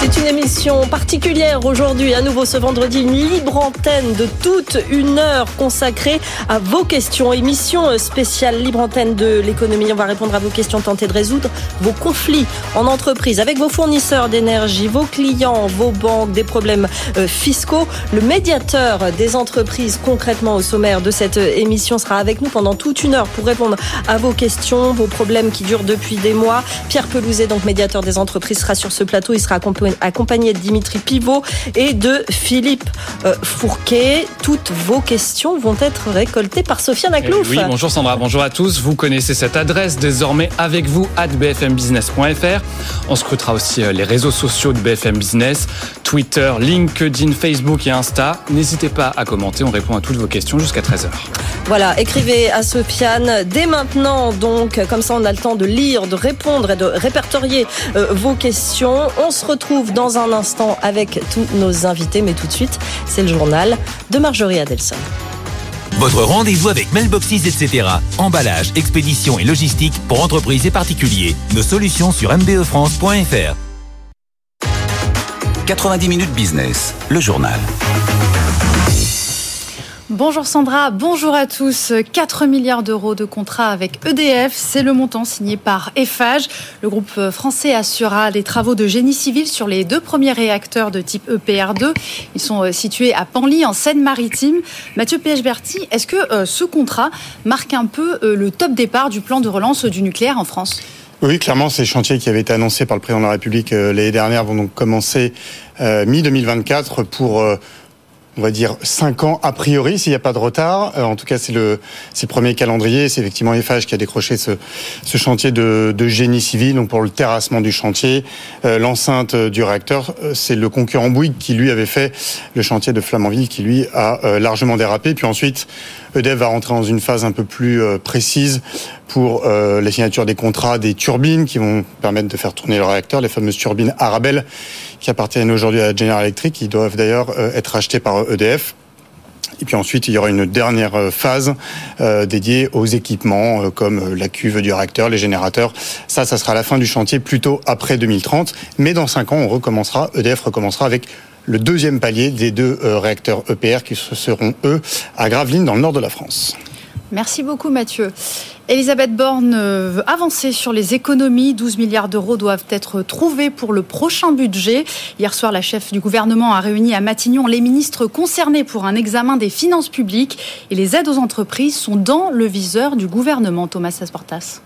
C'est une émission particulière aujourd'hui, à nouveau ce vendredi, une libre antenne de toute une heure consacrée à vos questions. Émission spéciale libre antenne de l'économie. On va répondre à vos questions, tenter de résoudre vos conflits en entreprise avec vos fournisseurs d'énergie, vos clients, vos banques, des problèmes euh, fiscaux. Le médiateur des entreprises concrètement au sommaire de cette émission sera avec nous pendant toute une heure pour répondre à vos questions, vos problèmes qui durent depuis des mois. Pierre Pelouzet, donc médiateur des entreprises, sera sur ce plateau. Il sera accompagné accompagné de Dimitri Pivot et de Philippe euh, Fourquet. Toutes vos questions vont être récoltées par Sofiane Aklouf. Oui, bonjour Sandra, bonjour à tous. Vous connaissez cette adresse désormais avec vous, at bfmbusiness.fr. On scrutera aussi euh, les réseaux sociaux de BFM Business, Twitter, LinkedIn, Facebook et Insta. N'hésitez pas à commenter, on répond à toutes vos questions jusqu'à 13h. Voilà, écrivez à Sofiane dès maintenant, donc comme ça on a le temps de lire, de répondre et de répertorier euh, vos questions. On se retrouve dans un instant avec tous nos invités, mais tout de suite, c'est le journal de Marjorie Adelson. Votre rendez-vous avec Mailboxes, etc. Emballage, expédition et logistique pour entreprises et particuliers. Nos solutions sur mbefrance.fr. 90 minutes business, le journal. Bonjour Sandra, bonjour à tous. 4 milliards d'euros de contrats avec EDF, c'est le montant signé par Eiffage. Le groupe français assurera les travaux de génie civil sur les deux premiers réacteurs de type EPR2. Ils sont euh, situés à Panly, en Seine-Maritime. Mathieu Berti, est-ce que euh, ce contrat marque un peu euh, le top départ du plan de relance du nucléaire en France? Oui, clairement, ces chantiers qui avaient été annoncés par le président de la République l'année dernière vont donc commencer mi-2024 pour on va dire 5 ans a priori s'il n'y a pas de retard. Euh, en tout cas, c'est le, premier calendrier. C'est effectivement Eiffage qui a décroché ce, ce chantier de, de, génie civil. Donc pour le terrassement du chantier, euh, l'enceinte du réacteur, euh, c'est le concurrent Bouygues qui lui avait fait le chantier de Flamanville qui lui a largement dérapé. Puis ensuite, EDF va rentrer dans une phase un peu plus précise pour la signature des contrats des turbines qui vont permettre de faire tourner le réacteur, les fameuses turbines Arabelle qui appartiennent aujourd'hui à General Electric, qui doivent d'ailleurs euh, être achetés par EDF. Et puis ensuite, il y aura une dernière euh, phase euh, dédiée aux équipements comme la cuve du réacteur, les générateurs. Ça, ça sera la fin du chantier plutôt après 2030. Mais dans cinq ans, on recommencera, EDF recommencera avec le deuxième palier des deux réacteurs EPR qui seront, eux, à Gravelines, dans le nord de la France. Merci beaucoup Mathieu. Elisabeth Borne euh, veut avancer sur les économies. 12 milliards d'euros doivent être trouvés pour le prochain budget. Hier soir, la chef du gouvernement a réuni à Matignon les ministres concernés pour un examen des finances publiques et les aides aux entreprises sont dans le viseur du gouvernement. Thomas Asportas.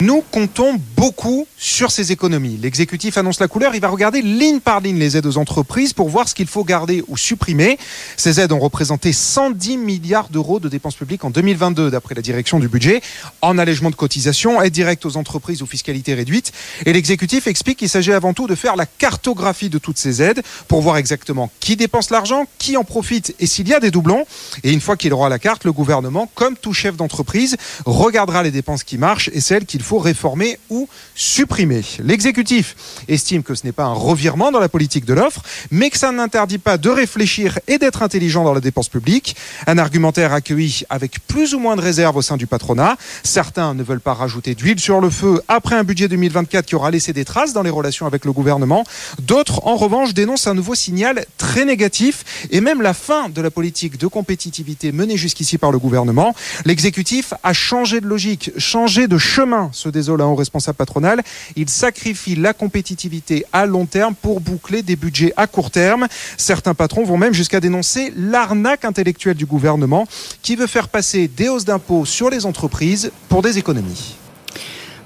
Nous comptons beaucoup sur ces économies. L'exécutif annonce la couleur, il va regarder ligne par ligne les aides aux entreprises pour voir ce qu'il faut garder ou supprimer. Ces aides ont représenté 110 milliards d'euros de dépenses publiques en 2022 d'après la direction du budget, en allègement de cotisations, aides directes aux entreprises ou fiscalité réduite. Et l'exécutif explique qu'il s'agit avant tout de faire la cartographie de toutes ces aides pour voir exactement qui dépense l'argent, qui en profite et s'il y a des doublons. Et une fois qu'il aura la carte, le gouvernement, comme tout chef d'entreprise, regardera les dépenses qui marchent et celles qu'il faut réformer ou supprimer. L'exécutif estime que ce n'est pas un revirement dans la politique de l'offre, mais que ça n'interdit pas de réfléchir et d'être intelligent dans la dépense publique. Un argumentaire accueilli avec plus ou moins de réserve au sein du patronat. Certains ne veulent pas rajouter d'huile sur le feu après un budget 2024 qui aura laissé des traces dans les relations avec le gouvernement. D'autres, en revanche, dénoncent un nouveau signal très négatif et même la fin de la politique de compétitivité menée jusqu'ici par le gouvernement. L'exécutif a changé de logique, changé de chemin se désole un haut responsable patronal. Il sacrifie la compétitivité à long terme pour boucler des budgets à court terme. Certains patrons vont même jusqu'à dénoncer l'arnaque intellectuelle du gouvernement qui veut faire passer des hausses d'impôts sur les entreprises pour des économies.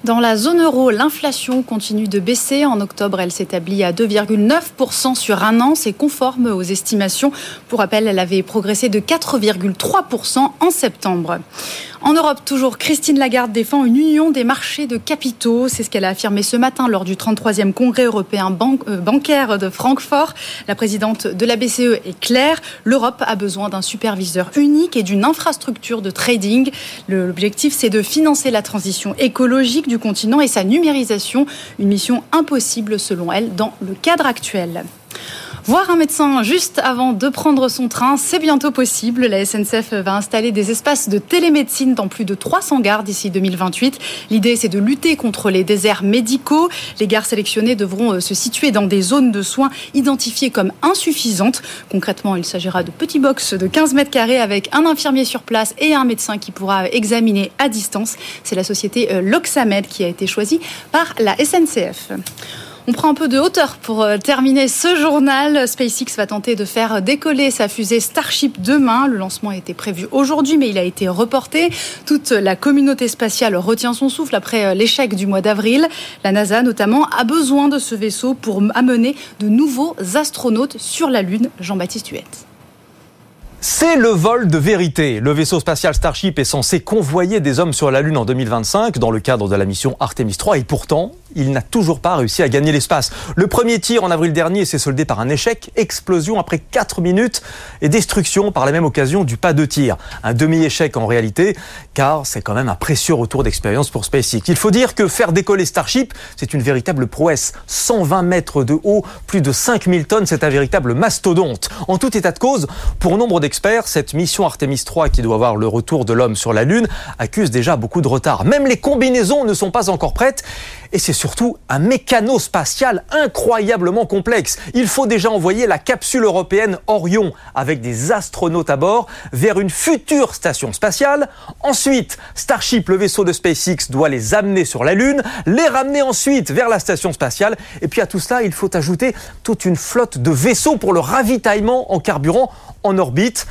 Dans la zone euro, l'inflation continue de baisser. En octobre, elle s'établit à 2,9% sur un an. C'est conforme aux estimations. Pour rappel, elle avait progressé de 4,3% en septembre. En Europe, toujours, Christine Lagarde défend une union des marchés de capitaux. C'est ce qu'elle a affirmé ce matin lors du 33e congrès européen euh, bancaire de Francfort. La présidente de la BCE est claire. L'Europe a besoin d'un superviseur unique et d'une infrastructure de trading. L'objectif, c'est de financer la transition écologique continent et sa numérisation. Une mission impossible, selon elle, dans le cadre actuel. Voir un médecin juste avant de prendre son train, c'est bientôt possible. La SNCF va installer des espaces de télémédecine dans plus de 300 gares d'ici 2028. L'idée, c'est de lutter contre les déserts médicaux. Les gares sélectionnées devront euh, se situer dans des zones de soins identifiées comme insuffisantes. Concrètement, il s'agira de petits box de 15 mètres carrés avec un infirmier sur place et un médecin qui pourra examiner à distance. C'est la société euh, Loxamed qui a été choisie par la SNCF. On prend un peu de hauteur pour euh, terminer ce journal. SpaceX va tenter de faire décoller sa fusée Starship demain. Le lancement était prévu aujourd'hui, mais il a été reporté. Toute la communauté spatiale retient son souffle après euh, l'échec du mois d'avril. La NASA, notamment, a besoin de ce vaisseau pour amener de nouveaux astronautes sur la Lune. Jean-Baptiste Huette. C'est le vol de vérité. Le vaisseau spatial Starship est censé convoyer des hommes sur la Lune en 2025 dans le cadre de la mission Artemis 3 et pourtant, il n'a toujours pas réussi à gagner l'espace. Le premier tir en avril dernier s'est soldé par un échec, explosion après 4 minutes et destruction par la même occasion du pas de tir. Un demi-échec en réalité, car c'est quand même un précieux retour d'expérience pour SpaceX. Il faut dire que faire décoller Starship, c'est une véritable prouesse. 120 mètres de haut, plus de 5000 tonnes, c'est un véritable mastodonte. En tout état de cause, pour nombre cette mission Artemis 3 qui doit avoir le retour de l'homme sur la Lune accuse déjà beaucoup de retard. Même les combinaisons ne sont pas encore prêtes et c'est surtout un mécano spatial incroyablement complexe. Il faut déjà envoyer la capsule européenne Orion avec des astronautes à bord vers une future station spatiale. Ensuite, Starship, le vaisseau de SpaceX, doit les amener sur la Lune, les ramener ensuite vers la station spatiale. Et puis à tout cela, il faut ajouter toute une flotte de vaisseaux pour le ravitaillement en carburant en orbite.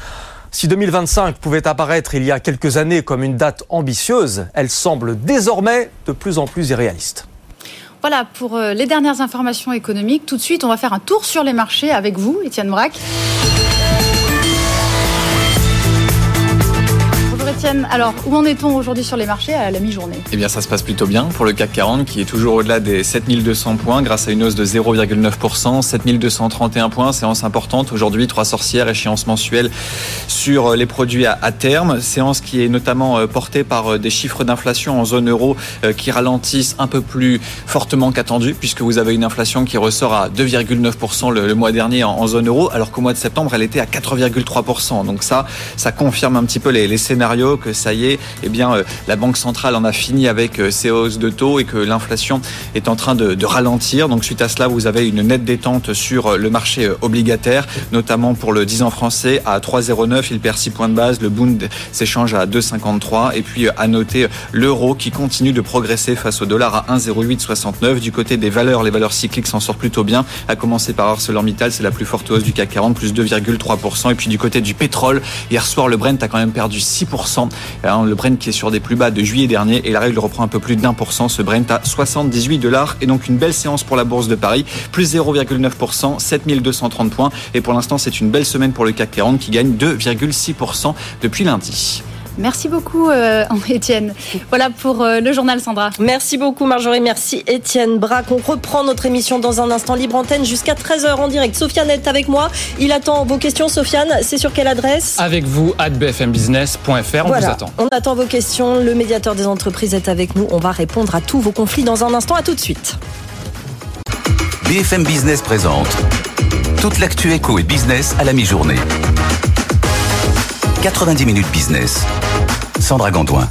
Si 2025 pouvait apparaître il y a quelques années comme une date ambitieuse, elle semble désormais de plus en plus irréaliste. Voilà pour euh, les dernières informations économiques. Tout de suite, on va faire un tour sur les marchés avec vous, Étienne Braque. Alors où en est-on aujourd'hui sur les marchés à la mi-journée? Eh bien ça se passe plutôt bien pour le CAC 40 qui est toujours au-delà des 7200 points grâce à une hausse de 0,9%, 7231 points, séance importante aujourd'hui, trois sorcières, échéance mensuelle sur les produits à, terme, séance qui est notamment euh, portée par euh, des chiffres d'inflation en zone euro euh, qui ralentissent un peu plus fortement qu'attendu puisque vous avez une inflation qui ressort à 2,9% le, mois dernier en, zone euro alors qu'au mois de septembre elle était à 4,3%. Donc ça, ça confirme un petit peu les scénarios que ça y est, eh bien, euh, la Banque centrale en a fini avec euh, ses hausses de taux et que l'inflation est en train de, ralentir. Donc suite à cela, vous avez une nette détente sur euh, le marché obligataire, notamment pour le 10 ans français à 3,09. Il perd 6 points de base. Le Bund s'échange à 2,53. Et puis à noter l'euro qui continue de progresser face au dollar à 1,0869. Du côté des valeurs, les valeurs cycliques s'en sortent plutôt bien. À commencer par ArcelorMittal, c'est la plus forte hausse du CAC 40, plus 2,3%. Et puis du côté du pétrole, hier soir, le Brent a quand même perdu 6%. Le Brent qui est sur des plus bas de juillet dernier et la règle reprend un peu plus d'un pour cent. Ce Brent à 78 dollars et donc une belle séance pour la bourse de Paris, plus 0,9%, 7230 points. Et pour l'instant, c'est une belle semaine pour le CAC 40 qui gagne 2,6% depuis lundi. Merci beaucoup, euh, Étienne. Voilà pour euh, le journal, Sandra. Merci beaucoup, Marjorie. Merci, Étienne Braque. On reprend notre émission dans un instant libre antenne jusqu'à 13h en direct. Sofiane est avec moi. Il attend vos questions. Sofiane, c'est sur quelle adresse? Avec vous, at bfmbusiness.fr. On vous attend. On attend vos questions. Le médiateur des entreprises est avec nous. On va répondre à tous vos conflits dans un instant. À tout de suite. BFM Business présente toute l'actu éco et business à la mi-journée. 90 minutes business. Sandra Gondouin.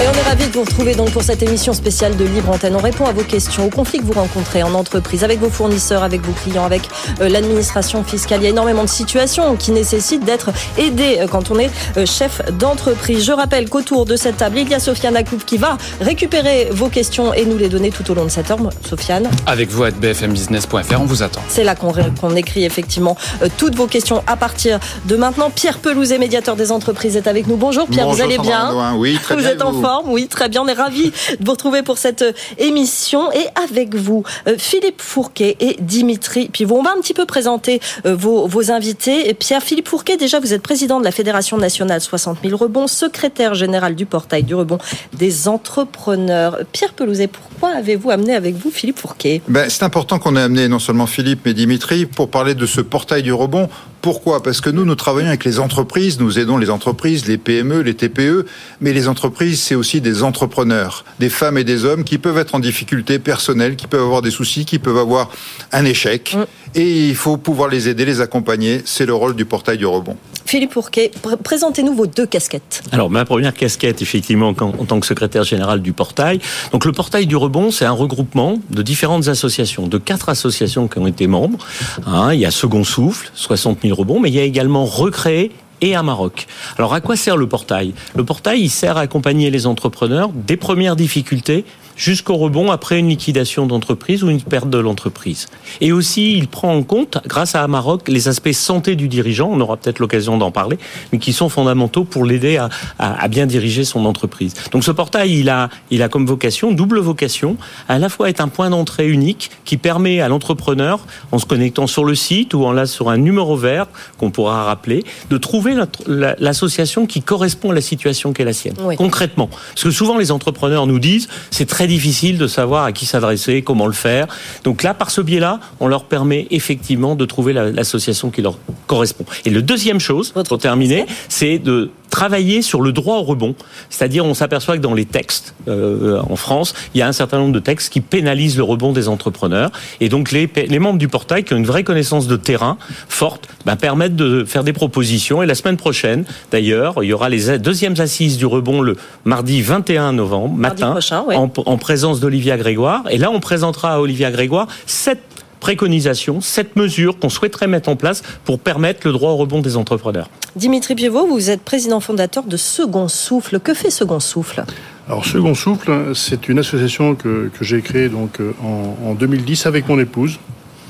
Et on est ravis de vous retrouver donc pour cette émission spéciale de Libre Antenne. On répond à vos questions, aux conflits que vous rencontrez en entreprise, avec vos fournisseurs, avec vos clients, avec euh, l'administration fiscale. Il y a énormément de situations qui nécessitent d'être aidées euh, quand on est euh, chef d'entreprise. Je rappelle qu'autour de cette table, il y a Sofiane Akoub qui va récupérer vos questions et nous les donner tout au long de cette heure. Sofiane Avec vous à bfmbusiness.fr, on vous attend. C'est là qu'on écrit effectivement toutes vos questions à partir de maintenant. Pierre Pelouzet, médiateur des entreprises, est avec nous. Bonjour Pierre, vous allez bien Oui, très vous bien. Êtes en oui, très bien. On est ravis de vous retrouver pour cette euh, émission. Et avec vous, euh, Philippe Fourquet et Dimitri Pivot. On va un petit peu présenter euh, vos, vos invités. Pierre-Philippe Fourquet, déjà, vous êtes président de la Fédération nationale 60 000 rebonds, secrétaire général du portail du rebond des entrepreneurs. Pierre Pelouzet, pourquoi avez-vous amené avec vous Philippe Fourquet? Ben, C'est important qu'on ait amené non seulement Philippe, mais Dimitri pour parler de ce portail du rebond. Pourquoi? Parce que nous, nous travaillons avec les entreprises, nous aidons les entreprises, les PME, les TPE, mais les entreprises, c'est aussi des entrepreneurs, des femmes et des hommes qui peuvent être en difficulté personnelle, qui peuvent avoir des soucis, qui peuvent avoir un échec. Mm. Et il faut pouvoir les aider, les accompagner. C'est le rôle du portail du rebond. Philippe Pourquet, présentez-nous vos deux casquettes. Alors, ma première casquette, effectivement, en tant que secrétaire général du portail. Donc, le portail du rebond, c'est un regroupement de différentes associations, de quatre associations qui ont été membres. Hein, il y a Second Souffle, 60 000 mais il y a également Recréer et à Maroc. Alors à quoi sert le portail? Le portail, il sert à accompagner les entrepreneurs des premières difficultés jusqu'au rebond après une liquidation d'entreprise ou une perte de l'entreprise. Et aussi, il prend en compte, grâce à Amarok, les aspects santé du dirigeant, on aura peut-être l'occasion d'en parler, mais qui sont fondamentaux pour l'aider à, à, à, bien diriger son entreprise. Donc ce portail, il a, il a comme vocation, double vocation, à la fois être un point d'entrée unique qui permet à l'entrepreneur, en se connectant sur le site ou en là sur un numéro vert qu'on pourra rappeler, de trouver l'association qui correspond à la situation qui est la sienne, oui. concrètement. Parce que souvent les entrepreneurs nous disent, c'est très difficile de savoir à qui s'adresser, comment le faire. Donc là, par ce biais-là, on leur permet effectivement de trouver l'association qui leur correspond. Et le deuxième chose, pour terminer, c'est de travailler sur le droit au rebond. C'est-à-dire, on s'aperçoit que dans les textes euh, en France, il y a un certain nombre de textes qui pénalisent le rebond des entrepreneurs. Et donc, les, les membres du portail qui ont une vraie connaissance de terrain forte bah, permettent de faire des propositions. Et la semaine prochaine, d'ailleurs, il y aura les deuxièmes assises du rebond le mardi 21 novembre matin, prochain, ouais. en, en présence d'Olivia Grégoire. Et là, on présentera à Olivia Grégoire sept préconisations, sept mesures qu'on souhaiterait mettre en place pour permettre le droit au rebond des entrepreneurs. Dimitri Pivot, vous êtes président fondateur de Second Souffle. Que fait Second Souffle? Alors Second Souffle, c'est une association que, que j'ai créée donc en, en, 2010 avec mon épouse.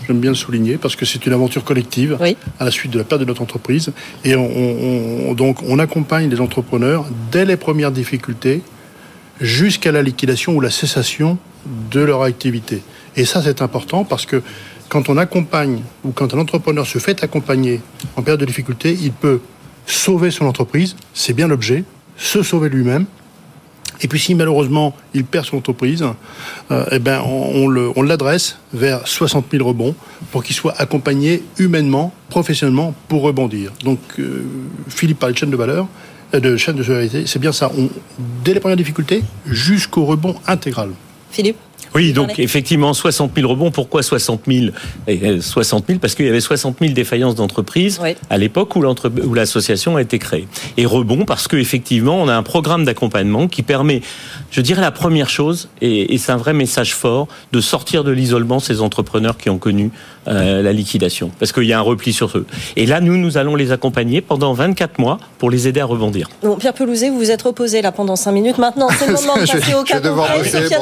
J'aime bien le souligner parce que c'est une aventure collective oui. à la suite de la perte de notre entreprise. Et on, on, donc on accompagne les entrepreneurs dès les premières difficultés jusqu'à la liquidation ou la cessation de leur activité. Et ça, c'est important parce que quand on accompagne ou quand un entrepreneur se fait accompagner en période de difficulté, il peut sauver son entreprise, c'est bien l'objet, se sauver lui-même. Et puis si malheureusement il perd son entreprise, euh, eh ben on, l'adresse vers 60 000 rebonds pour qu'il soit accompagné humainement, professionnellement pour rebondir. Donc euh, Philippe parlait de chaîne de valeur, euh, de chaîne de solidarité, c'est bien ça. Dès les premières difficultés jusqu'au rebond intégral. Philippe? Oui, donc effectivement, 60 000 rebonds. Pourquoi 60 000 60 000 parce qu'il y avait 60 000 défaillances d'entreprises oui. à l'époque où l'association a été créée. Et rebond parce qu'effectivement, on a un programme d'accompagnement qui permet, je dirais la première chose, et, et c'est un vrai message fort, de sortir de l'isolement ces entrepreneurs qui ont connu euh, la liquidation, parce qu'il y a un repli sur eux. Et là, nous, nous allons les accompagner pendant 24 mois pour les aider à rebondir. Bon, Pierre Pelouzet, vous vous êtes reposé là pendant 5 minutes. Maintenant, c'est le moment de passer au cas concret. Sophia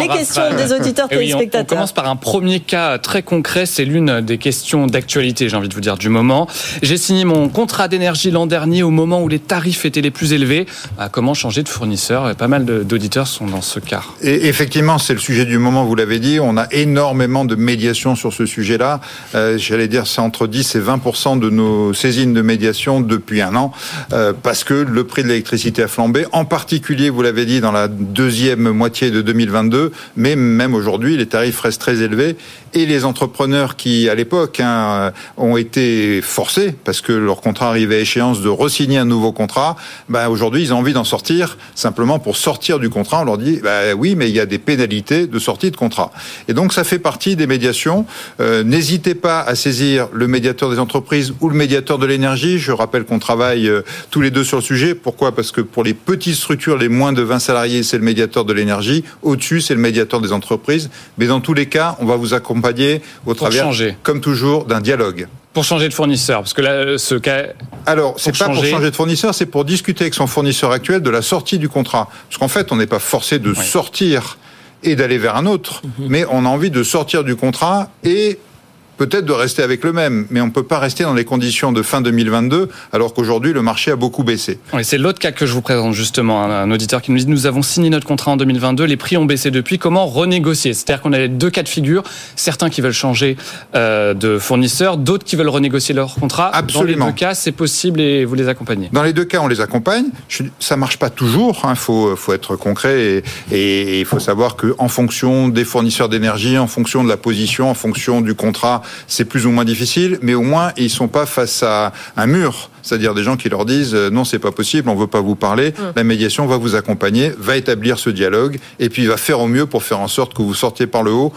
Les questions des auditeurs téléspectateurs. Oui, on, on, commence par un premier cas très concret. C'est l'une des questions d'actualité, j'ai envie de vous dire, du moment. J'ai signé mon contrat d'énergie l'an dernier au moment où les tarifs étaient les plus élevés. Bah, comment changer de fournisseur? Pas mal d'auditeurs sont dans ce cas. Et effectivement, c'est le sujet du moment, vous l'avez dit. On a énormément de médiation sur ce sujet-là. Euh, J'allais dire, c'est entre 10 et 20 de nos saisines de médiation depuis un an, euh, parce que le prix de l'électricité a flambé. En particulier, vous l'avez dit, dans la deuxième moitié de 2022, mais même aujourd'hui, les tarifs restent très élevés. Et les entrepreneurs qui, à l'époque, hein, ont été forcés, parce que leur contrat arrivait à échéance, de resigner un nouveau contrat, ben, aujourd'hui, ils ont envie d'en sortir. Simplement, pour sortir du contrat, on leur dit, ben, oui, mais il y a des pénalités de sortie de contrat. Et donc, ça fait partie des médiations. Euh, N'hésitez pas à saisir le médiateur des entreprises ou le médiateur de l'énergie. Je rappelle qu'on travaille euh, tous les deux sur le sujet. Pourquoi? Parce que pour les petites structures, les moins de 20 salariés, c'est le médiateur de l'énergie. Au-dessus, c'est le médiateur des entreprises. Mais dans tous les cas, on va vous accompagner au travers, changer. comme toujours, d'un dialogue. Pour changer de fournisseur, parce que là, ce cas. Alors, c'est pas changer... pour changer de fournisseur, c'est pour discuter avec son fournisseur actuel de la sortie du contrat. Parce qu'en fait, on n'est pas forcé de oui. sortir et d'aller vers un autre, -hmm. mais on a envie de sortir du contrat et peut-être de rester avec le même, mais on ne peut pas rester dans les conditions de fin 2022, alors qu'aujourd'hui, le marché a beaucoup baissé. Oui, c'est l'autre cas que je vous présente justement, un, auditeur qui nous dit, nous avons signé notre contrat en 2022, les prix ont baissé depuis, comment renégocier? C'est-à-dire qu'on a les deux cas de figure, certains qui veulent changer euh, de fournisseur, d'autres qui veulent renégocier leur contrat. Absolument. Dans les deux cas, c'est possible et vous les accompagnez. Dans les deux cas, on les accompagne. Ça marche pas toujours, il hein, faut, faut être concret et il faut savoir qu'en fonction des fournisseurs d'énergie, en fonction de la position, en fonction du contrat, c'est plus ou moins difficile, mais au moins ils sont pas face à un mur, c'est-à-dire des gens qui leur disent euh, non c'est pas possible, on veut pas vous parler, mmh. la médiation va vous accompagner, va établir ce dialogue et puis va faire au mieux pour faire en sorte que vous sortiez par le haut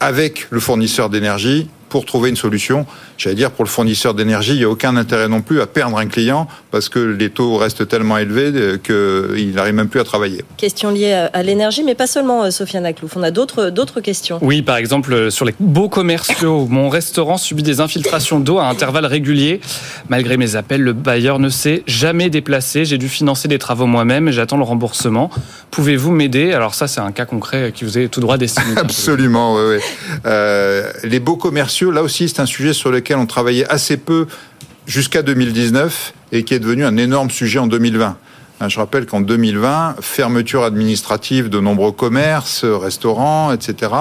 avec le fournisseur d'énergie pour trouver une solution. J'allais dire, pour le fournisseur d'énergie, il n'y a aucun intérêt non plus à perdre un client parce que les taux restent tellement élevés qu'il n'arrive même plus à travailler. Question liée à l'énergie, mais pas seulement, euh, Sofiane Aklouf. On a d'autres, d'autres questions. Oui, par exemple, euh, sur les beaux commerciaux. Mon restaurant subit des infiltrations d'eau à intervalles réguliers. Malgré mes appels, le bailleur ne s'est jamais déplacé. J'ai dû financer des travaux moi-même et j'attends le remboursement. Pouvez-vous m'aider? Alors ça, c'est un cas concret qui vous est tout droit destiné. Absolument, oui. oui. Euh, les beaux commerciaux là aussi, c'est un sujet sur lequel on travaillait assez peu jusqu'à 2019 et qui est devenu un énorme sujet en 2020. Hein, je rappelle qu'en 2020, fermeture administrative de nombreux commerces, restaurants, etc.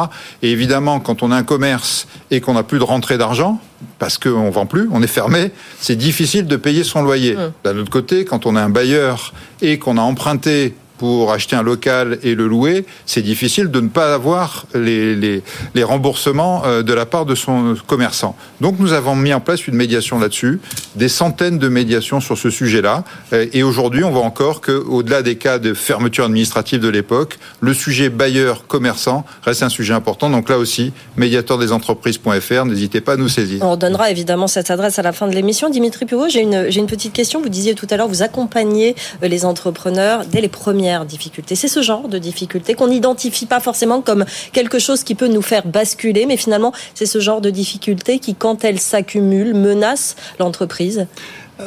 Et évidemment, quand on a un commerce et qu'on n'a plus de rentrée d'argent, parce qu'on ne vend plus, on est fermé, c'est difficile de payer son loyer. Mmh. D'un autre côté, quand on a un bailleur et qu'on a emprunté pour acheter un local et le louer, c'est difficile de ne pas avoir les, remboursements euh, de la part de son commerçant. Donc nous avons mis en place une médiation là-dessus, des centaines de médiations sur ce sujet-là. Euh, et aujourd'hui, on voit encore qu'au-delà des cas de fermeture administrative de l'époque, le sujet bailleur-commerçant reste un sujet important. Donc là aussi, médiateur des entreprises.fr, n'hésitez pas à nous saisir. On donnera évidemment cette adresse à la fin de l'émission. Dimitri Pivot, j'ai une, une petite question. Vous disiez tout à l'heure, vous accompagnez euh, les entrepreneurs dès les premières difficulté. C'est ce genre de difficulté qu'on n'identifie pas forcément comme quelque chose qui peut nous faire basculer, mais finalement, c'est ce genre de difficulté qui, quand elles s'accumulent, menace l'entreprise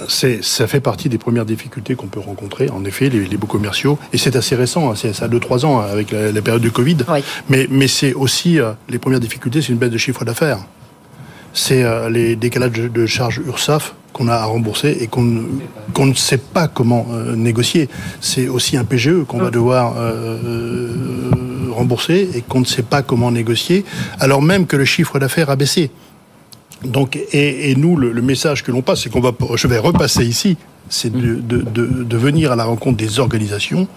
ça fait partie des premières difficultés qu'on peut rencontrer, en effet, les, beaux commerciaux. Et c'est assez récent, hein, c'est ça 2-3 ans hein, avec la, période de Covid. Mais, mais c'est aussi, euh, les premières difficultés, c'est une baisse de chiffre d'affaires. C'est euh, les décalages de charges URSAF qu'on a à rembourser et qu'on ne sait pas comment euh, négocier. C'est aussi un PGE qu'on va devoir euh, euh, rembourser et qu'on ne sait pas comment négocier, alors même que le chiffre d'affaires a baissé. Donc, et, nous, le, message que l'on passe, c'est qu'on va, je vais repasser ici, c'est de, de venir à la rencontre des organisations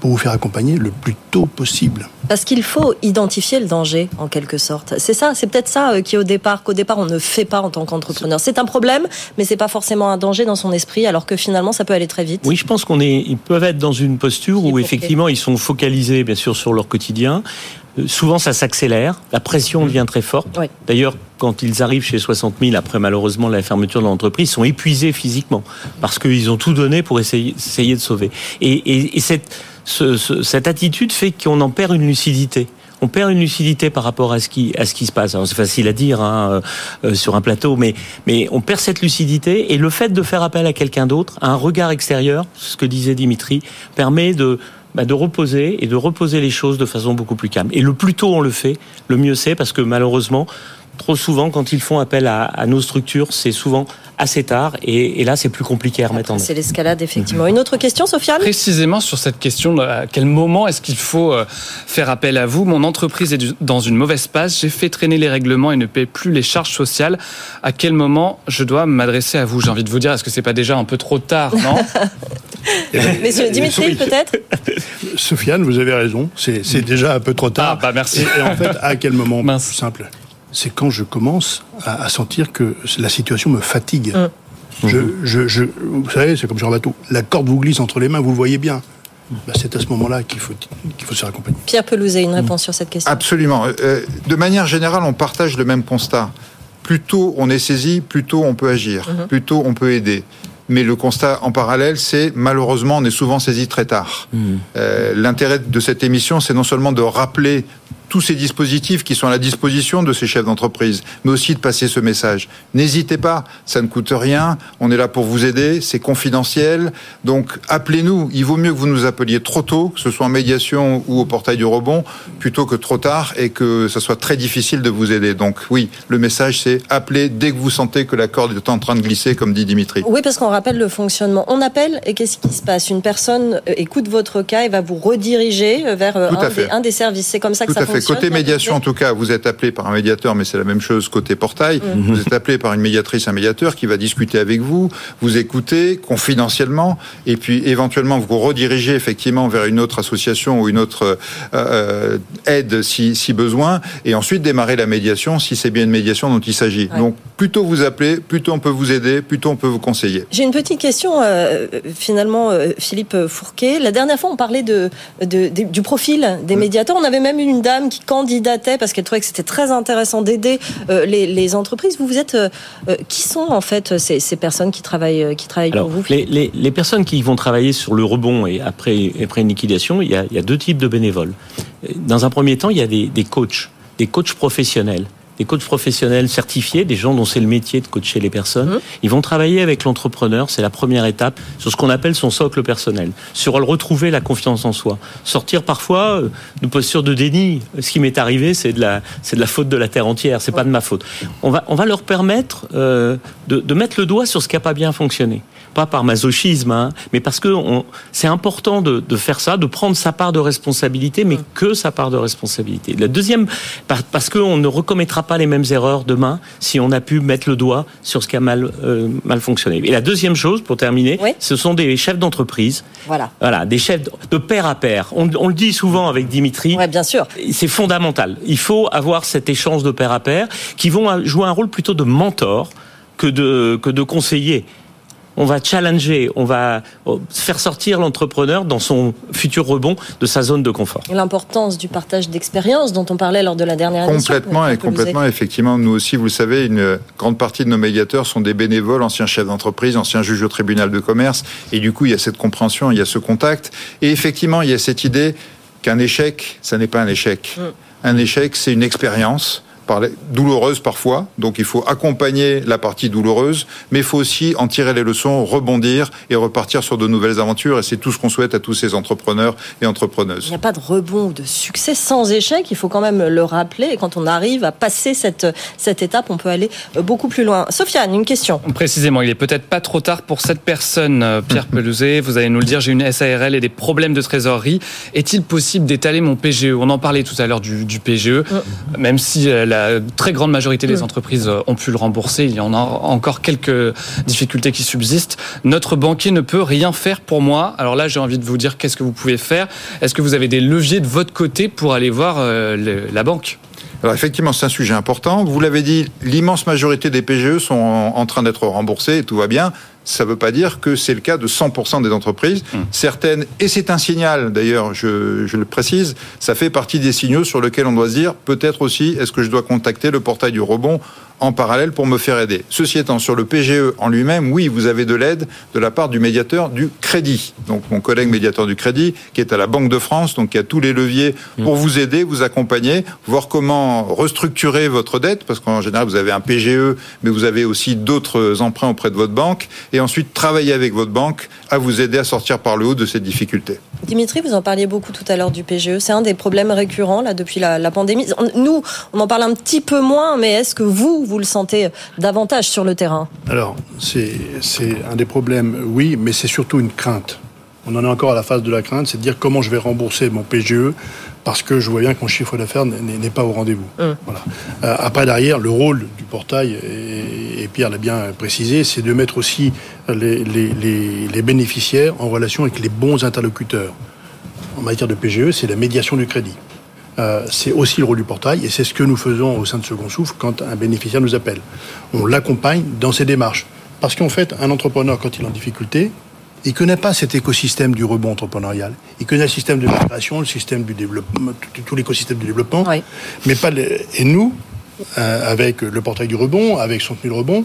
pour vous faire accompagner le plus tôt possible. Parce qu'il faut identifier le danger, en quelque sorte. C'est ça, c'est peut-être ça euh, qui, au départ, qu'au départ, on ne fait pas en tant qu'entrepreneur. C'est un problème, mais c'est pas forcément un danger dans son esprit, alors que finalement, ça peut aller très vite. Oui, je pense qu'on est, ils peuvent être dans une posture où effectivement, ils sont focalisés, bien sûr, sur leur quotidien. Euh, souvent, ça s'accélère. La pression mmh. devient très forte. D'ailleurs, quand ils arrivent chez 60 000, après malheureusement la fermeture de l'entreprise, ils sont épuisés physiquement parce qu'ils ont tout donné pour essayer, essayer de sauver. Et, et, et cette ce, cette attitude fait qu'on en perd une lucidité on perd une lucidité par rapport à ce qui à ce qui se passe. c'est facile à dire hein, euh, sur un plateau, mais mais on perd cette lucidité et le fait de faire appel à quelqu'un d'autre, à un regard extérieur, ce que disait Dimitri, permet de bah, de reposer et de reposer les choses de façon beaucoup plus calme. Et le plus tôt on le fait, le mieux c'est parce que malheureusement trop souvent, quand ils font appel à, à nos structures, c'est souvent assez tard. Et, et là, c'est plus compliqué à remettre en. C'est l'escalade, effectivement. Une autre question, Sofiane? Précisément sur cette question, à quel moment est-ce qu'il faut euh, faire appel à vous Mon entreprise est dans une mauvaise passe. J'ai fait traîner les règlements et ne paie plus les charges sociales. À quel moment je dois m'adresser à vous? J'ai envie de vous dire, est-ce que c'est pas déjà un peu trop tard, non? Messieurs, Dimitri, peut-être? Sofiane, vous avez raison. C'est déjà un peu trop tard. Ah, bah merci. Et, en fait, à quel moment? Mince. Simple c'est quand je commence à, sentir que la situation me fatigue. Mmh. Je, vous savez, c'est comme sur un bateau. La corde vous glisse entre les mains, vous le voyez bien. Bah, c'est à ce moment-là qu'il faut, qu'il faut se raccompagner. Pierre Pelouzet, une réponse sur cette question. Absolument. Euh, de manière générale, on partage le même constat. Plus tôt on est saisi, plus tôt on peut agir, mmh. plus tôt on peut aider. Mais le constat en parallèle, c'est malheureusement, on est souvent saisi très tard. Mmh. Euh, l'intérêt de cette émission, c'est non seulement de rappeler tous ces dispositifs qui sont à la disposition de ces chefs d'entreprise, mais aussi de passer ce message. N'hésitez pas, ça ne coûte rien, on est là pour vous aider, c'est confidentiel, donc appelez-nous. Il vaut mieux que vous nous appeliez trop tôt, que ce soit en médiation ou au portail du rebond, plutôt que trop tard et que ce soit très difficile de vous aider. Donc oui, le message c'est appelez dès que vous sentez que la corde est en train de glisser, comme dit Dimitri. Oui, parce qu'on rappelle le fonctionnement. On appelle et qu'est-ce qui se passe? Une personne euh, écoute votre cas et va vous rediriger euh, vers euh, un des, un des, services. C'est comme ça que Tout ça à fait. Côté médiation, en tout cas, vous êtes appelé par un médiateur, mais c'est la même chose côté portail. Mmh. Vous êtes appelé par une médiatrice, un médiateur qui va discuter avec vous, vous écouter confidentiellement, et puis éventuellement vous redirigez effectivement vers une autre association ou une autre euh, aide si, si, besoin, et ensuite démarrer la médiation si c'est bien une médiation dont il s'agit. Ouais. Donc, plutôt vous appeler, plutôt on peut vous aider, plutôt on peut vous conseiller. J'ai une petite question, euh, finalement, euh, Philippe Fourquet. La dernière fois, on parlait de, de, de du profil des médiateurs. On avait même une dame qui candidatait parce qu'elle trouvait que c'était très intéressant d'aider euh, les, les, entreprises. Vous, vous êtes euh, qui sont en fait ces, ces personnes qui travaillent, qui travaillent Alors, pour vous les, les, les, personnes qui vont travailler sur le rebond et après, après une liquidation, il y, a, il y a deux types de bénévoles. Dans un premier temps, il y a des, des coachs, des coachs professionnels des coachs professionnels certifiés, des gens dont c'est le métier de coacher les personnes. Mmh. Ils vont travailler avec l'entrepreneur, c'est la première étape, sur ce qu'on appelle son socle personnel, sur le retrouver la confiance en soi. Sortir parfois euh, de posture de déni. Ce qui m'est arrivé, c'est de la, c'est de la faute de la terre entière, c'est ouais. pas de ma faute. On va, on va leur permettre euh, de, de mettre le doigt sur ce qui n'a pas bien fonctionné pas par masochisme, hein, mais parce que c'est important de, de, faire ça, de prendre sa part de responsabilité, mais que sa part de responsabilité. La deuxième, parce qu'on ne recommettra pas les mêmes erreurs demain si on a pu mettre le doigt sur ce qui a mal, euh, mal fonctionné. Et la deuxième chose, pour terminer, oui. ce sont des chefs d'entreprise. Voilà. Voilà, des chefs de pair à pair. On, on le dit souvent avec Dimitri. Ouais, bien sûr. C'est fondamental. Il faut avoir cet échange de pair à pair qui vont jouer un rôle plutôt de mentor que de, que de conseiller on va challenger, on va faire sortir l'entrepreneur dans son futur rebond de sa zone de confort. L'importance du partage d'expérience dont on parlait lors de la dernière complètement émission. Et complètement, effectivement, nous aussi, vous le savez, une grande partie de nos médiateurs sont des bénévoles, anciens chefs d'entreprise, anciens juges au tribunal de commerce, et du coup, il y a cette compréhension, il y a ce contact, et effectivement, il y a cette idée qu'un échec, ça n'est pas un échec. Mm. Un échec, c'est une expérience douloureuse parfois, donc il faut accompagner la partie douloureuse, mais il faut aussi en tirer les leçons, rebondir et repartir sur de nouvelles aventures. Et c'est tout ce qu'on souhaite à tous ces entrepreneurs et entrepreneuses. Il n'y a pas de rebond ou de succès sans échec, il faut quand même le rappeler. Et quand on arrive à passer cette, cette étape, on peut aller beaucoup plus loin. Sofiane, une question. Précisément, il est peut-être pas trop tard pour cette personne, euh, Pierre Pelouzet. Vous allez nous le dire, j'ai une SARL et des problèmes de trésorerie. Est-il possible d'étaler mon PGE On en parlait tout à l'heure du, du PGE, mmh. même si la la très grande majorité des entreprises ont pu le rembourser. Il y en a encore quelques difficultés qui subsistent. Notre banquier ne peut rien faire pour moi. Alors là, j'ai envie de vous dire qu'est-ce que vous pouvez faire? Est-ce que vous avez des leviers de votre côté pour aller voir euh, la banque? Alors effectivement, c'est un sujet important. Vous l'avez dit, l'immense majorité des PGE sont en train d'être remboursés et tout va bien ça ne veut pas dire que c'est le cas de 100% des entreprises. Mmh. Certaines, et c'est un signal d'ailleurs, je, je, le précise, ça fait partie des signaux sur lesquels on doit se dire peut-être aussi est-ce que je dois contacter le portail du rebond en parallèle pour me faire aider. Ceci étant, sur le PGE en lui-même, oui, vous avez de l'aide de la part du médiateur du crédit. Donc mon collègue médiateur du crédit, qui est à la Banque de France, donc qui a tous les leviers pour vous aider, vous accompagner, voir comment restructurer votre dette, parce qu'en général, vous avez un PGE, mais vous avez aussi d'autres emprunts auprès de votre banque, et ensuite travailler avec votre banque à vous aider à sortir par le haut de cette difficulté. Dimitri, vous en parliez beaucoup tout à l'heure du PGE. C'est un des problèmes récurrents là depuis la, la pandémie. Nous, on en parle un petit peu moins, mais est-ce que vous, vous le sentez davantage sur le terrain? Alors, c'est un des problèmes, oui, mais c'est surtout une crainte. On en est encore à la phase de la crainte, c'est de dire comment je vais rembourser mon PGE parce que je vois bien que mon chiffre d'affaires n'est pas au rendez-vous. Mmh. Voilà. Euh, après, derrière, le rôle du portail, et, et Pierre l'a bien précisé, c'est de mettre aussi les, les, les, les, bénéficiaires en relation avec les bons interlocuteurs. En matière de PGE, c'est la médiation du crédit. Euh, c'est aussi le rôle du portail et c'est ce que nous faisons au sein de Second Souffle quand un bénéficiaire nous appelle. On l'accompagne dans ses démarches. Parce qu'en fait, un entrepreneur, quand il est en difficulté, il ne connaît pas cet écosystème du rebond entrepreneurial. Il connaît le système de la création, le système du développement, tout l'écosystème du développement, oui. mais pas les... Et nous, euh, avec le portail du rebond, avec son mille rebond.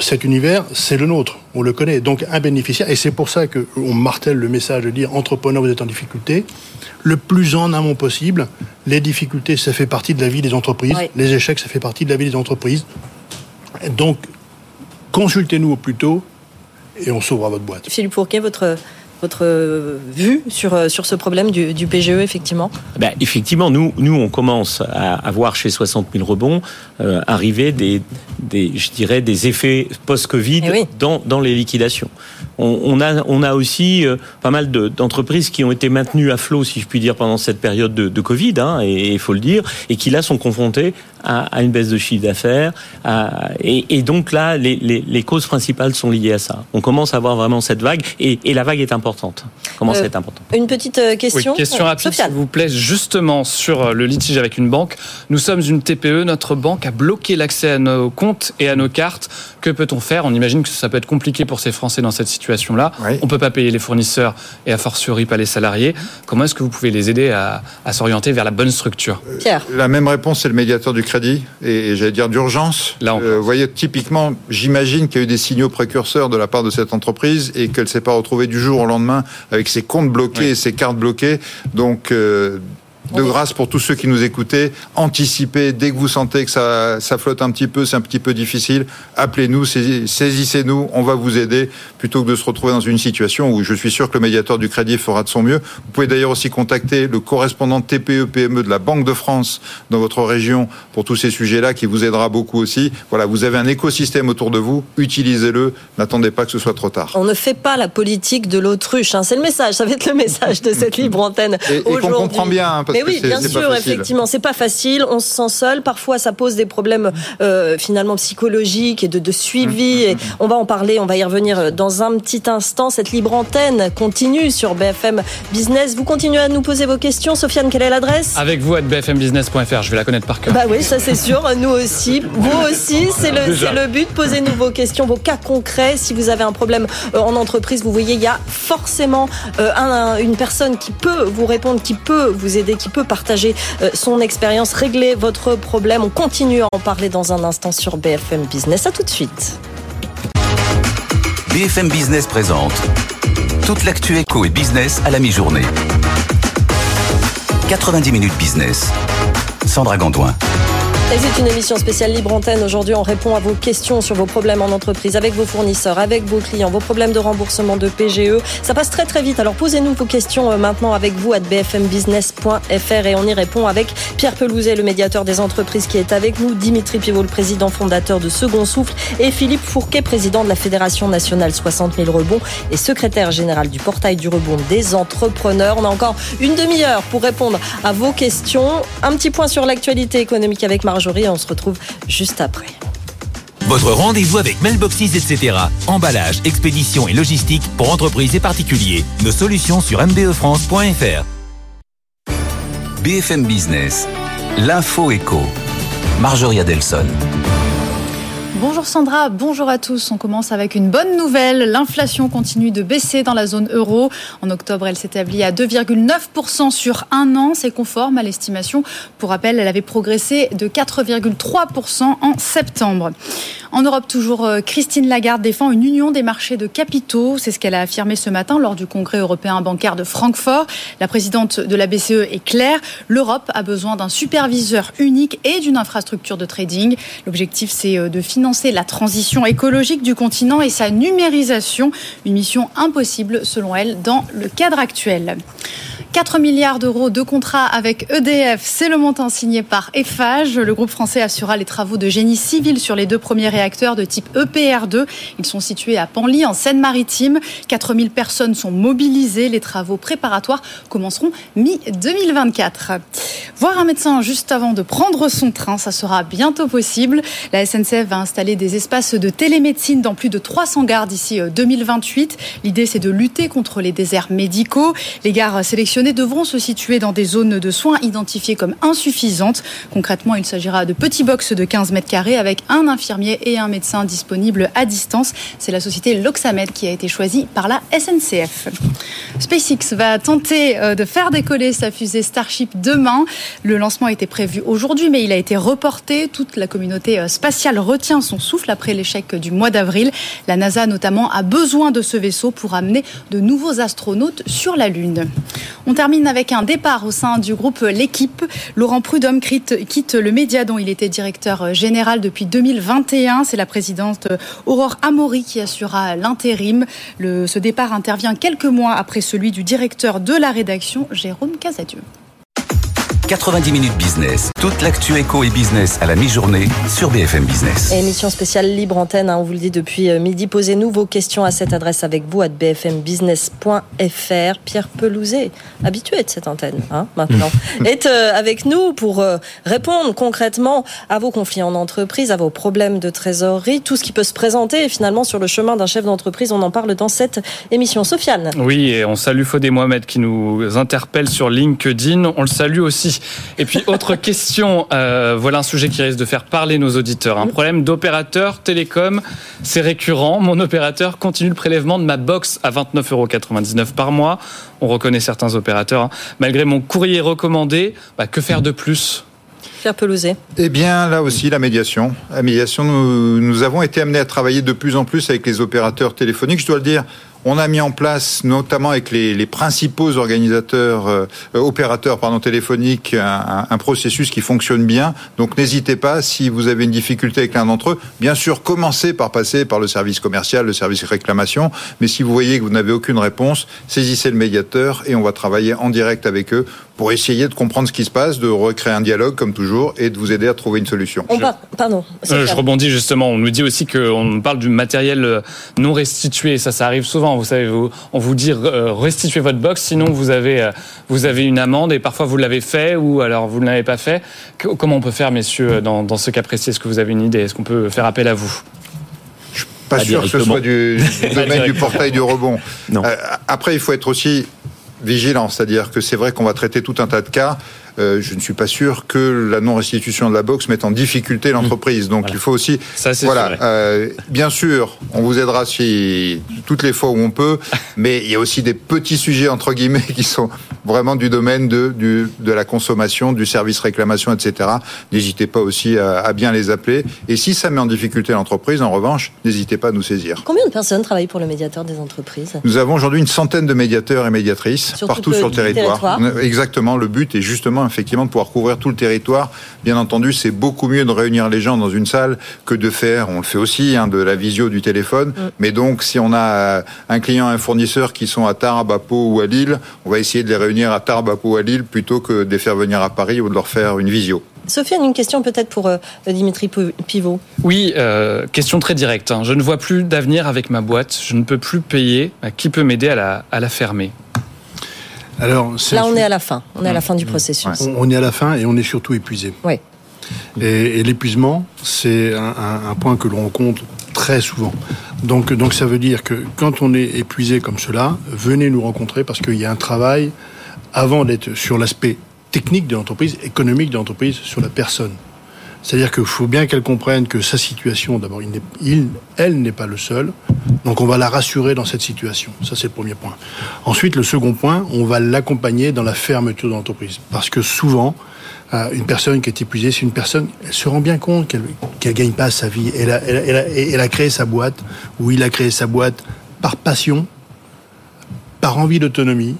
Cet univers, c'est le nôtre, on le connaît. Donc un bénéficiaire, et c'est pour ça qu'on martèle le message de dire entrepreneur, vous êtes en difficulté. Le plus en amont possible, les difficultés, ça fait partie de la vie des entreprises. Les échecs, ça fait partie de la vie des entreprises. Donc, consultez-nous au plus tôt et on sauvera votre boîte. Philippe Fourquet, votre votre vue sur, euh, sur ce problème du, du PGE, effectivement ben, Effectivement, nous, nous, on commence à avoir chez 60 000 rebonds euh, arriver des, des, je dirais, des effets post-Covid Eh dans, dans les liquidations. On, on, a, on a aussi euh, pas mal de- d'entreprises qui ont été maintenues à flot, si je puis dire, pendant cette période de, de Covid, hein, et il faut le dire, et qui là sont confrontées à, à une baisse de chiffre d'affaires. Et, et donc là, les, les, les causes principales sont liées à ça. On commence à avoir vraiment cette vague, et, et la vague est importante. Commence Euh, à être importante. Une petite euh, question. Oui, question Euh, rapide, s'il vous plaît, justement sur euh, le litige avec une banque. Nous sommes une TPE, notre banque a bloqué l'accès à nos comptes et à nos cartes. Que peut-on faire? On imagine que ça peut être compliqué pour ces Français dans cette situation-là. On peut pas payer les fournisseurs et a fortiori pas les salariés. Comment est-ce que vous pouvez les aider à, à s'orienter vers la bonne structure? Pierre. La même réponse, c'est le médiateur du crédit, et, et j'allais dire d'urgence. Là, vous voyez, typiquement, j'imagine qu'il y a eu des signaux précurseurs de la part de cette entreprise et qu'elle ne s'est pas retrouvée du jour au lendemain avec ses comptes bloqués et ses cartes bloquées. Donc, euh, de grâce pour tous ceux qui nous écoutaient, anticipez dès que vous sentez que ça, ça flotte un petit peu, c'est un petit peu difficile, appelez-nous, saisis- saisissez-nous, on va vous aider plutôt que de se retrouver dans une situation où je suis sûr que le médiateur du crédit fera de son mieux. Vous pouvez d'ailleurs aussi contacter le correspondant TPE PME de la Banque de France dans votre région pour tous ces sujets-là qui vous aidera beaucoup aussi. Voilà, vous avez un écosystème autour de vous, utilisez-le, n'attendez pas que ce soit trop tard. On ne fait pas la politique de l'autruche. hein. C'est le message, ça va être le message de cette libre antenne Et- et qu'on aujourd'hui. comprend bien, hein, parce Mais que oui, bien sûr, effectivement, c'est pas facile. On se sent seul. Parfois, ça pose des problèmes euh, finalement psychologiques et de, de suivi. Et on va en parler. On va y revenir euh, dans un petit instant. Cette libre antenne continue sur BFM Business. Vous continuez à nous poser vos questions. Sofiane, quelle est l'adresse? Avec vous, à bfmbusiness.fr, je vais la connaître par cœur. bah oui, ça c'est sûr, nous aussi, vous aussi, c'est le, le but. Posez-nous vos questions, vos cas concrets. Si vous avez un problème euh, en entreprise, vous voyez, il y a forcément euh, un- un- une personne qui peut vous répondre, qui peut vous aider, qui peut partager euh, son expérience, régler votre problème. On continue à en parler dans un instant sur BFM Business. À tout de suite. BFM Business présente toute l'actu éco et business à la mi-journée. 90 minutes business. Sandra Gandoin. C'est une émission spéciale Libre Antenne. Aujourd'hui, on répond à vos questions sur vos problèmes en entreprise, avec vos fournisseurs, avec vos clients, vos problèmes de remboursement de PGE. Ça passe très très vite. Alors posez-nous vos questions euh, maintenant avec vous à bfmbusiness.fr et on y répond avec Pierre Pelouzet, le médiateur des entreprises qui est avec nous, Dimitri Pivot, le président fondateur de Second Souffle et Philippe Fourquet, président de la Fédération nationale 60 000 rebonds et secrétaire général du portail du rebond des entrepreneurs. On a encore une demi-heure pour répondre à vos questions. Un petit point sur l'actualité économique avec Marjorie et on se retrouve juste après. Votre rendez-vous avec Mailboxes, etc. Emballage, expédition et logistique pour entreprises et particuliers. Nos solutions sur mbefrance.fr. BFM Business. L'info éco. Marjorie Adelson. Bonjour Sandra, bonjour à tous. On commence avec une bonne nouvelle. L'inflation continue de baisser dans la zone euro. En octobre, elle s'établit à 2,9% sur un an. C'est conforme à l'estimation. Pour rappel, elle avait progressé de 4,3% en septembre. En Europe, toujours, euh, Christine Lagarde défend une union des marchés de capitaux. C'est ce qu'elle a affirmé ce matin lors du congrès européen bancaire de Francfort. La présidente de la BCE est claire. L'Europe a besoin d'un superviseur unique et d'une infrastructure de trading. L'objectif, c'est euh, de financer la transition écologique du continent et sa numérisation. Une mission impossible, selon elle, dans le cadre actuel. 4 milliards d'euros de contrats avec EDF, c'est le montant signé par Eiffage. Le groupe français assurera les travaux de génie civil sur les deux premiers réacteurs de type E EPR2. Ils sont situés à Panly, en Seine-Maritime. 4000 personnes sont mobilisées. Les travaux préparatoires commenceront mi-2024. Voir un médecin juste avant de prendre son train, ça sera bientôt possible. La SNCF va installer des espaces de télémédecine dans plus de 300 gares d'ici euh, 2028. L'idée, c'est de lutter contre les déserts médicaux. Les gares sélectionnées devront se situer dans des zones de soins identifiées comme insuffisantes. Concrètement, il s'agira de petits box de 15 mètres carrés avec un infirmier et un médecin disponible à distance. C'est la société Loxamed qui a été choisie par la SNCF. SpaceX va tenter euh, de faire décoller sa fusée Starship demain. Le lancement était prévu aujourd'hui, mais il a été reporté. Toute la communauté euh, spatiale retient son souffle après l'échec du mois d'avril. La NASA notamment a besoin de ce vaisseau pour amener de nouveaux astronautes sur la Lune. On termine avec un départ au sein du groupe L'équipe. Laurent Prudhomme quitte le média dont il était directeur général depuis 2021. C'est la présidente Aurore Amaury qui assurera l'intérim. ce départ intervient quelques mois après celui du directeur de la rédaction, Jérôme Casadieu. 90 minutes business. Toute l'actu éco et business à la mi-journée sur BFM Business. Émission spéciale libre antenne, hein, on vous le dit depuis euh, midi. Posez-nous vos questions à cette adresse avec vous, à bfmbusiness.fr. Pierre Pelouzet, habitué de cette antenne hein, maintenant, est euh, avec nous pour euh, répondre concrètement à vos conflits en entreprise, à vos problèmes de trésorerie, tout ce qui peut se présenter finalement sur le chemin d'un chef d'entreprise. On en parle dans cette émission. Sofiane. Oui, et on salue Faudé Mohamed qui nous interpelle sur LinkedIn. On le salue aussi et puis, autre question, euh, voilà un sujet qui risque de faire parler nos auditeurs. Un problème d'opérateur télécom, c'est récurrent. Mon opérateur continue le prélèvement de ma box à 29,99 euros par mois. On reconnaît certains opérateurs. Hein. Malgré mon courrier recommandé, bah, que faire de plus? Pelouzet Eh bien, là aussi, la médiation. La médiation, nous, nous avons été amenés à travailler de plus en plus avec les opérateurs téléphoniques. Je dois le dire, on a mis en place, notamment avec les, principaux organisateurs, euh, opérateurs pardon, téléphoniques, un, processus qui fonctionne bien. Donc n'hésitez pas, si vous avez une difficulté avec l'un d'entre eux, bien sûr, commencez par passer par le service commercial, le service réclamation. Mais si vous voyez que vous n'avez aucune réponse, saisissez le médiateur et on va travailler en direct avec eux pour essayer de comprendre ce qui se passe, de recréer un dialogue comme toujours et de vous aider à trouver une solution. On pardon. Euh, je rebondis justement. On nous dit aussi qu'on parle du matériel euh, non restitué. Ça, ça arrive souvent. Vous savez, vous, on vous dit euh, restituez votre box, sinon vous avez vous avez une amende et parfois vous l'avez fait ou alors vous ne l'avez pas fait. Comment on peut faire, messieurs, dans, dans ce cas précis? Est-ce que vous avez une idée? Est-ce qu'on peut faire appel à vous? Je suis pas, sûr que ce soit du, domaine du portail du rebond. Non. après, il faut être aussi vigilant, c'est-à-dire que c'est vrai qu'on va traiter tout un tas de cas euh, je ne suis pas sûr que la non-restitution de la box mette en difficulté l'entreprise. Donc il faut aussi... Ça, voilà, euh, bien sûr, on vous aidera si toutes les fois où on peut, mais il y a aussi des petits sujets, entre guillemets, qui sont vraiment du domaine de, du, de la consommation, du service réclamation, etc. N'hésitez pas aussi à, à, bien les appeler. Et si ça met en difficulté l'entreprise, en revanche, n'hésitez pas à nous saisir. Combien de personnes travaillent pour le médiateur des entreprises? Nous avons aujourd'hui une centaine de médiateurs et médiatrices partout sur le territoire. territoire. Exactement. Le but est justement effectivement de pouvoir couvrir tout le territoire. Bien entendu, c'est beaucoup mieux de réunir les gens dans une salle que de faire, on le fait aussi, hein, de la visio du téléphone. Mm. Mais donc, si on a un client, un fournisseur qui sont à Tarbes, à Pau ou à Lille, on va essayer de les réunir à Tarbes, à Pau ou à Lille plutôt que de les faire venir à Paris ou de leur faire une visio. Sofiane, une question peut-être pour euh, Dimitri Pivot. Oui, euh, question très directe. Hein. Je ne vois plus d'avenir avec ma boîte. Je ne peux plus payer. Qui peut m'aider à la, à la fermer? Alors, Là, on est à la fin. On est à la fin du processus. On, est à la fin et on est surtout épuisé. Oui. Et, l'épuisement, c'est un, point que l'on rencontre très souvent. Donc, donc ça veut dire que quand on est épuisé comme cela, venez nous rencontrer parce qu'il y a un travail avant d'être sur l'aspect technique de l'entreprise, économique de l'entreprise, sur la personne. C'est-à-dire qu'il faut bien qu'elle comprenne que sa situation, d'abord, il, elle n'est pas le seul. Donc on va la rassurer dans cette situation. Ça, c'est le premier point. Ensuite, le second point, on va l'accompagner dans la fermeture de l'entreprise. Parce que souvent, euh, une personne qui est épuisée, c'est une personne, elle se rend bien compte qu'elle ne gagne pas sa vie. Elle a, elle, a, elle a créé sa boîte, ou il a créé sa boîte par passion, par envie d'autonomie,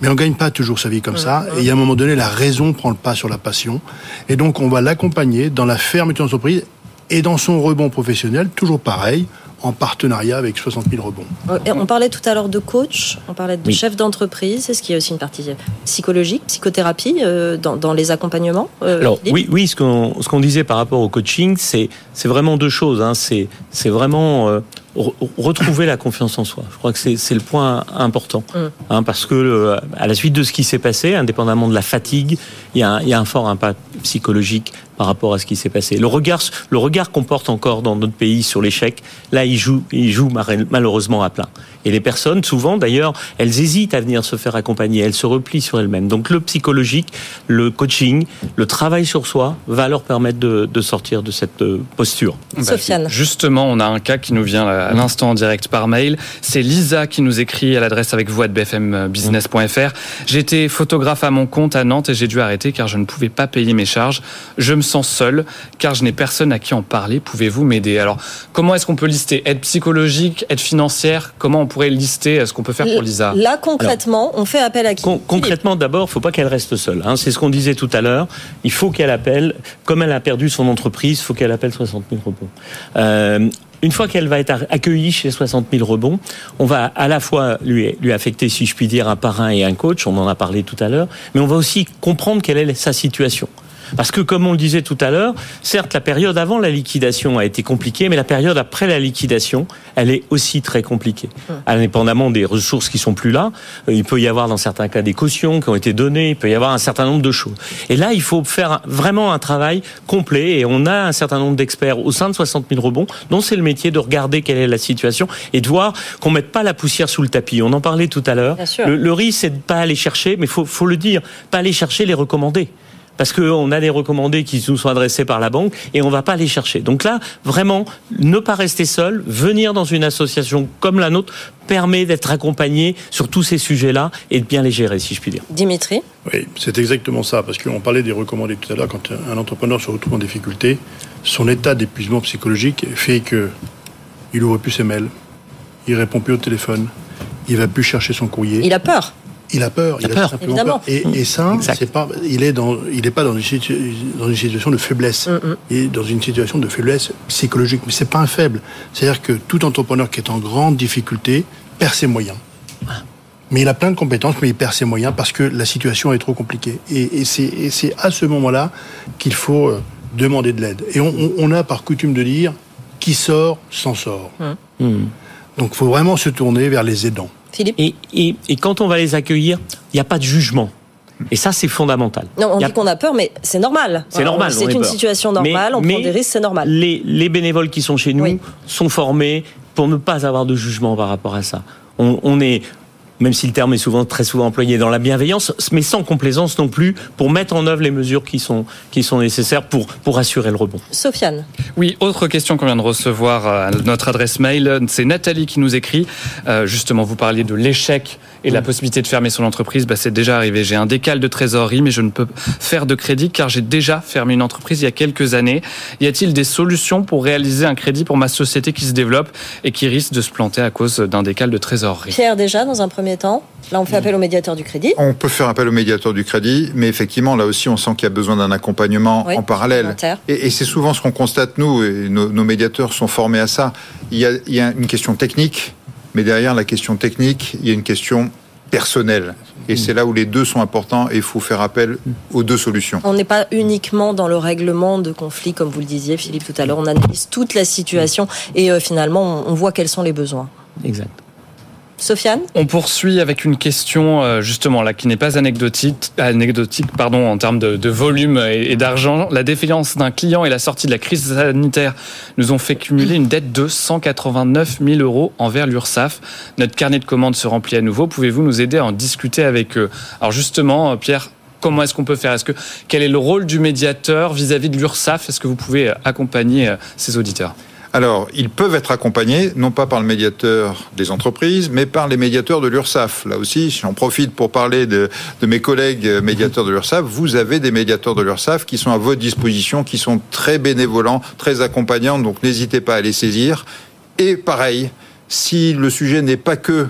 mais on gagne pas toujours sa vie comme ça. Et il y a un moment donné, la raison prend le pas sur la passion. Et donc, on va l'accompagner dans la fermeture d'entreprise et dans son rebond professionnel, toujours pareil en partenariat avec 60 000 rebonds. On parlait tout à l'heure de coach, on parlait de chef d'entreprise. Est-ce qu'il y a aussi une partie psychologique, psychothérapie euh, dans, les accompagnements euh, Alors oui, oui, ce qu'on ce qu'on disait par rapport au coaching, c'est c'est vraiment deux choses. Hein. C'est c'est vraiment euh, retrouver la confiance en soi. Je crois que c'est le point important, mm. hein, parce que à la suite de ce qui s'est passé, indépendamment de la fatigue, il y, a un, il y a un fort impact psychologique par rapport à ce qui s'est passé. Le regard, le regard qu'on porte encore dans notre pays sur l'échec, là, il joue, il joue malheureusement à plein. Et les personnes, souvent d'ailleurs, elles hésitent à venir se faire accompagner, elles se replient sur elles-mêmes. Donc le psychologique, le coaching, le travail sur soi va leur permettre de, de sortir de cette euh, posture. Bah, Sofiane. Justement, on a un cas qui nous vient à l'instant en direct par mail. C'est Lisa qui nous écrit à l'adresse avec vous à bfmbusiness.fr. J'étais photographe à mon compte à Nantes et j'ai dû arrêter car je ne pouvais pas payer mes charges. Je me sens seul car je n'ai personne à qui en parler. Pouvez-vous m'aider? Alors, comment est-ce qu'on peut lister? Aide psychologique, aide financière? Comment on pourrait lister ce qu'on peut faire pour Lisa Là, concrètement, on fait appel à qui Concrètement, d'abord, il ne faut pas qu'elle reste seule. Hein. C'est ce qu'on disait tout à l'heure. Il faut qu'elle appelle, comme elle a perdu son entreprise, il faut qu'elle appelle 60 000 rebonds. Euh, une fois qu'elle va être accueillie chez 60 000 rebonds, on va à la fois lui, lui affecter, si je puis dire, un parrain et un coach, on en a parlé tout à l'heure, mais on va aussi comprendre quelle est sa situation. Parce que, comme on le disait tout à l'heure, certes, la période avant la liquidation a été compliquée, mais la période après la liquidation, elle est aussi très compliquée. Hum. Indépendamment des ressources qui sont plus là, euh, il peut y avoir dans certains cas des cautions qui ont été données, il peut y avoir un certain nombre de choses. Et là, il faut faire vraiment un travail complet, et on a un certain nombre d'experts au sein de 60 000 rebonds, dont c'est le métier de regarder quelle est la situation et de voir qu'on mette pas la poussière sous le tapis. On en parlait tout à l'heure. Le, le, risque, c'est de pas aller chercher, mais faut, faut le dire, pas aller chercher les recommandés parce qu'on a des recommandés qui nous sont adressés par la banque et on va pas les chercher. Donc là, vraiment, ne pas rester seul, venir dans une association comme la nôtre permet d'être accompagné sur tous ces sujets-là et de bien les gérer, si je puis dire. Dimitri Oui, c'est exactement ça, parce qu'on parlait des recommandés tout à l'heure, quand un entrepreneur se retrouve en difficulté, son état d'épuisement psychologique fait que il ouvre plus ses mails, il répond plus au téléphone, il va plus chercher son courrier. Il a peur il a peur, il a, peur. Évidemment. Et, et, ça, c'est pas, il est dans, il est pas dans une, dans une situation de faiblesse. Mm, mm. Il est dans une situation de faiblesse psychologique. Mais c'est pas un faible. C'est-à-dire que tout entrepreneur qui est en grande difficulté perd ses moyens. Ah. Mais il a plein de compétences, mais il perd ses moyens parce que la situation est trop compliquée. Et, et c'est à ce moment-là qu'il faut euh, demander de l'aide. Et on, on, a par coutume de dire qui sort s'en sort. Mm. Donc, il faut vraiment se tourner vers les aidants. Et, et, et quand on va les accueillir, il n'y a pas de jugement. Et ça, c'est fondamental. Non, on dit qu'on a peur, mais c'est normal. C'est normal. C'est une situation normale, on prend des risques, c'est normal. Les, les, bénévoles qui sont chez nous sont formés pour ne pas avoir de jugement par rapport à ça. On, on est, même si le terme est souvent très souvent employé dans la bienveillance, mais sans complaisance non plus, pour mettre en œuvre les mesures qui sont qui sont nécessaires pour pour assurer le rebond. Sofiane. Oui, autre question qu'on vient de recevoir à notre adresse mail, c'est Nathalie qui nous écrit. Euh, justement, vous parliez de l'échec et la possibilité de fermer son entreprise, bah, c'est déjà arrivé. J'ai un décal de trésorerie, mais je ne peux faire de crédit car j'ai déjà fermé une entreprise il y a quelques années. Y a-t-il des solutions pour réaliser un crédit pour ma société qui se développe et qui risque de se planter à cause d'un décal de trésorerie? Pierre, déjà, dans un premier temps, là on fait appel au médiateur du crédit. On peut faire appel au médiateur du crédit, mais effectivement, là aussi, on sent qu'il y a besoin d'un accompagnement en parallèle. Et, et c'est souvent ce qu'on constate, nous, et nos, nos, médiateurs sont formés à ça. Il y a, il y a une question technique mais derrière la question technique, il y a une question personnelle. Et c'est là où les deux sont importants et il faut faire appel aux deux solutions. On n'est pas uniquement dans le règlement de conflit, comme vous le disiez, Philippe, tout à l'heure. On analyse toute la situation et euh, finalement, on voit quels sont les besoins. Exact. Sofiane On poursuit avec une question euh, justement là qui n'est pas anecdotique, anecdotique pardon, en termes de, volume et, d'argent. La défaillance d'un client et la sortie de la crise sanitaire nous ont fait cumuler une dette de 189 000 euros envers l'URSSAF. Notre carnet de commandes se remplit à nouveau. Pouvez-vous nous aider à en discuter avec eux? Alors justement, Pierre, comment est-ce qu'on peut faire? Quel est le rôle du médiateur vis-à-vis de l'URSSAF? Est-ce que vous pouvez accompagner euh, ces auditeurs? Alors, ils peuvent être accompagnés, non pas par le médiateur des entreprises, mais par les médiateurs de l'URSSAF. Là aussi, j'en profite pour parler de, de, mes collègues médiateurs de l'URSSAF. Vous avez des médiateurs de l'URSSAF qui sont à votre disposition, qui sont très bénévolents, très accompagnants, donc n'hésitez pas à les saisir. Et pareil, si le sujet n'est pas que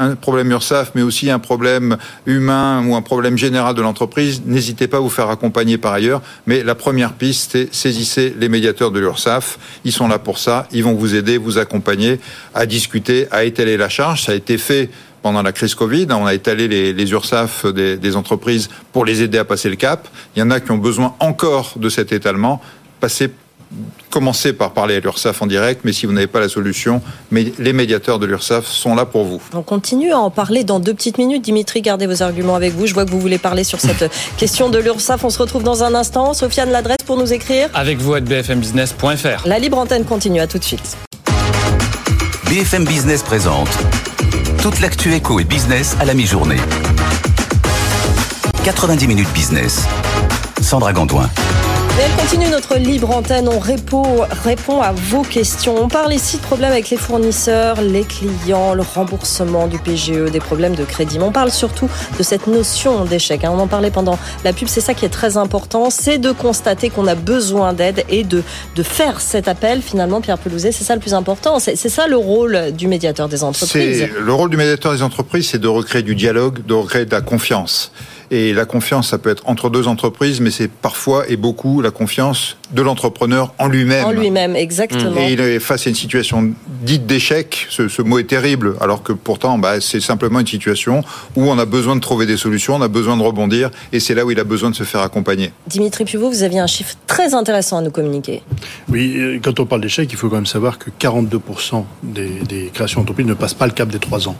un problème URSAF, mais aussi un problème humain ou un problème général de l'entreprise, n'hésitez pas à vous faire accompagner par ailleurs. Mais la première piste, c'est saisissez les médiateurs de l'URSAF. Ils sont là pour ça. Ils vont vous aider, vous accompagner à discuter, à étaler la charge. Ça a été fait pendant la crise Covid. On a étalé les, les URSAF des, des, entreprises pour les aider à passer le cap. Il y en a qui ont besoin encore de cet étalement. Passez commencez par parler à l'URSSAF en direct, mais si vous n'avez pas la solution, les médiateurs de l'URSSAF sont là pour vous. On continue à en parler dans deux petites minutes. Dimitri, gardez vos arguments avec vous. Je vois que vous voulez parler sur cette question de l'URSSAF. On se retrouve dans un instant. Sofiane, l'adresse pour nous écrire Avec vous à bfmbusiness.fr. La libre antenne continue. À tout de suite. BFM Business présente toute l'actu éco et business à la mi-journée. 90 minutes business. Sandra Gondouin continue notre libre antenne. On répond, répond à vos questions. On parle ici de problèmes avec les fournisseurs, les clients, le remboursement du PGE, des problèmes de crédit. Mais on parle surtout de cette notion d'échec. Hein. On en parlait pendant la pub. C'est ça qui est très important. C'est de constater qu'on a besoin d'aide et de, de faire cet appel. Finalement, Pierre Pelouzet, c'est ça le plus important. C'est ça le rôle du médiateur des entreprises. Le rôle du médiateur des entreprises, c'est de recréer du dialogue, de recréer de la confiance. Et la confiance, ça peut être entre deux entreprises, mais c'est parfois et beaucoup la confiance de l'entrepreneur en lui-même. En lui-même, exactement. Et il est face à une situation dite d'échec. Ce, mot est terrible, alors que pourtant, bah, c'est simplement une situation où on a besoin de trouver des solutions, on a besoin de rebondir, et c'est là où il a besoin de se faire accompagner. Dimitri Puvot, vous aviez un chiffre très intéressant à nous communiquer. Oui, euh, quand on parle d'échec, il faut quand même savoir que 42% des, des créations d'entreprises ne passent pas le cap des trois ans.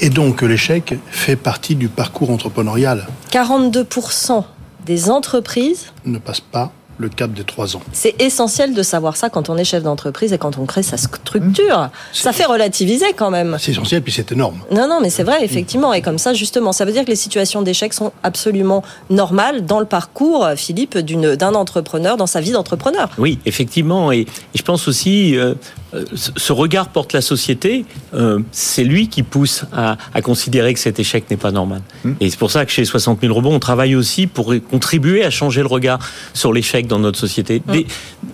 Et donc l'échec fait partie du parcours entrepreneurial. 42% des entreprises ne passent pas le cap des trois ans. C'est essentiel de savoir ça quand on est chef d'entreprise et quand on crée sa structure. Mmh. Ça fait relativiser quand même. C'est essentiel, puis c'est énorme. Non, non, mais c'est vrai, effectivement. Et comme ça, justement, ça veut dire que les situations d'échec sont absolument normales dans le parcours, Philippe, d'un entrepreneur, dans sa vie d'entrepreneur. Oui, effectivement. Et, je pense aussi, euh, euh, ce regard porte la société, euh, c'est lui qui pousse à, considérer que cet échec n'est pas normal. Mmh. Et c'est pour ça que chez 60 000 rebonds, on travaille aussi pour contribuer à changer le regard sur l'échec dans notre société. Mmh.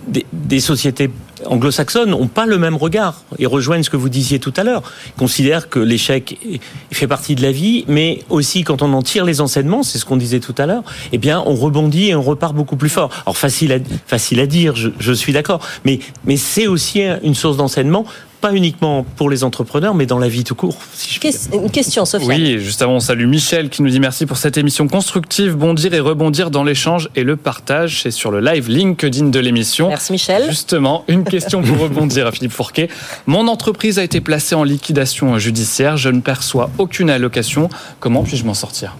Des, des, sociétés anglo-saxonnes n'ont pas le même regard et rejoignent ce que vous disiez tout à l'heure. Ils considèrent que l'échec fait partie de la vie, mais aussi quand on en tire les enseignements, c'est ce qu'on disait tout à l'heure, eh bien on rebondit et on repart beaucoup plus fort. Alors facile à, facile à dire, je, je suis d'accord, mais, mais c'est aussi une source d'enseignement pas uniquement pour les entrepreneurs, mais dans la vie tout court. une question, Sophie. Oui, juste avant, on salue Michel qui nous dit merci pour cette émission constructive, bondir et rebondir dans l'échange et le partage. C'est sur le live LinkedIn de l'émission. Merci Michel. Justement, une question pour rebondir à Philippe Fourquet. Mon entreprise a été placée en liquidation judiciaire. Je ne perçois aucune allocation. Comment puis-je m'en sortir?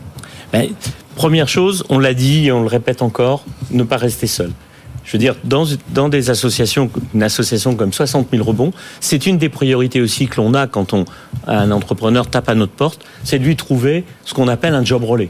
Ben, Première chose, on l'a dit et on le répète encore, ne pas rester seul je veux dire, dans, dans des associations, une association comme 60 000 rebonds, c'est une des priorités aussi que l'on a quand on, un entrepreneur tape à notre porte, c'est de lui trouver ce qu'on appelle un job relais.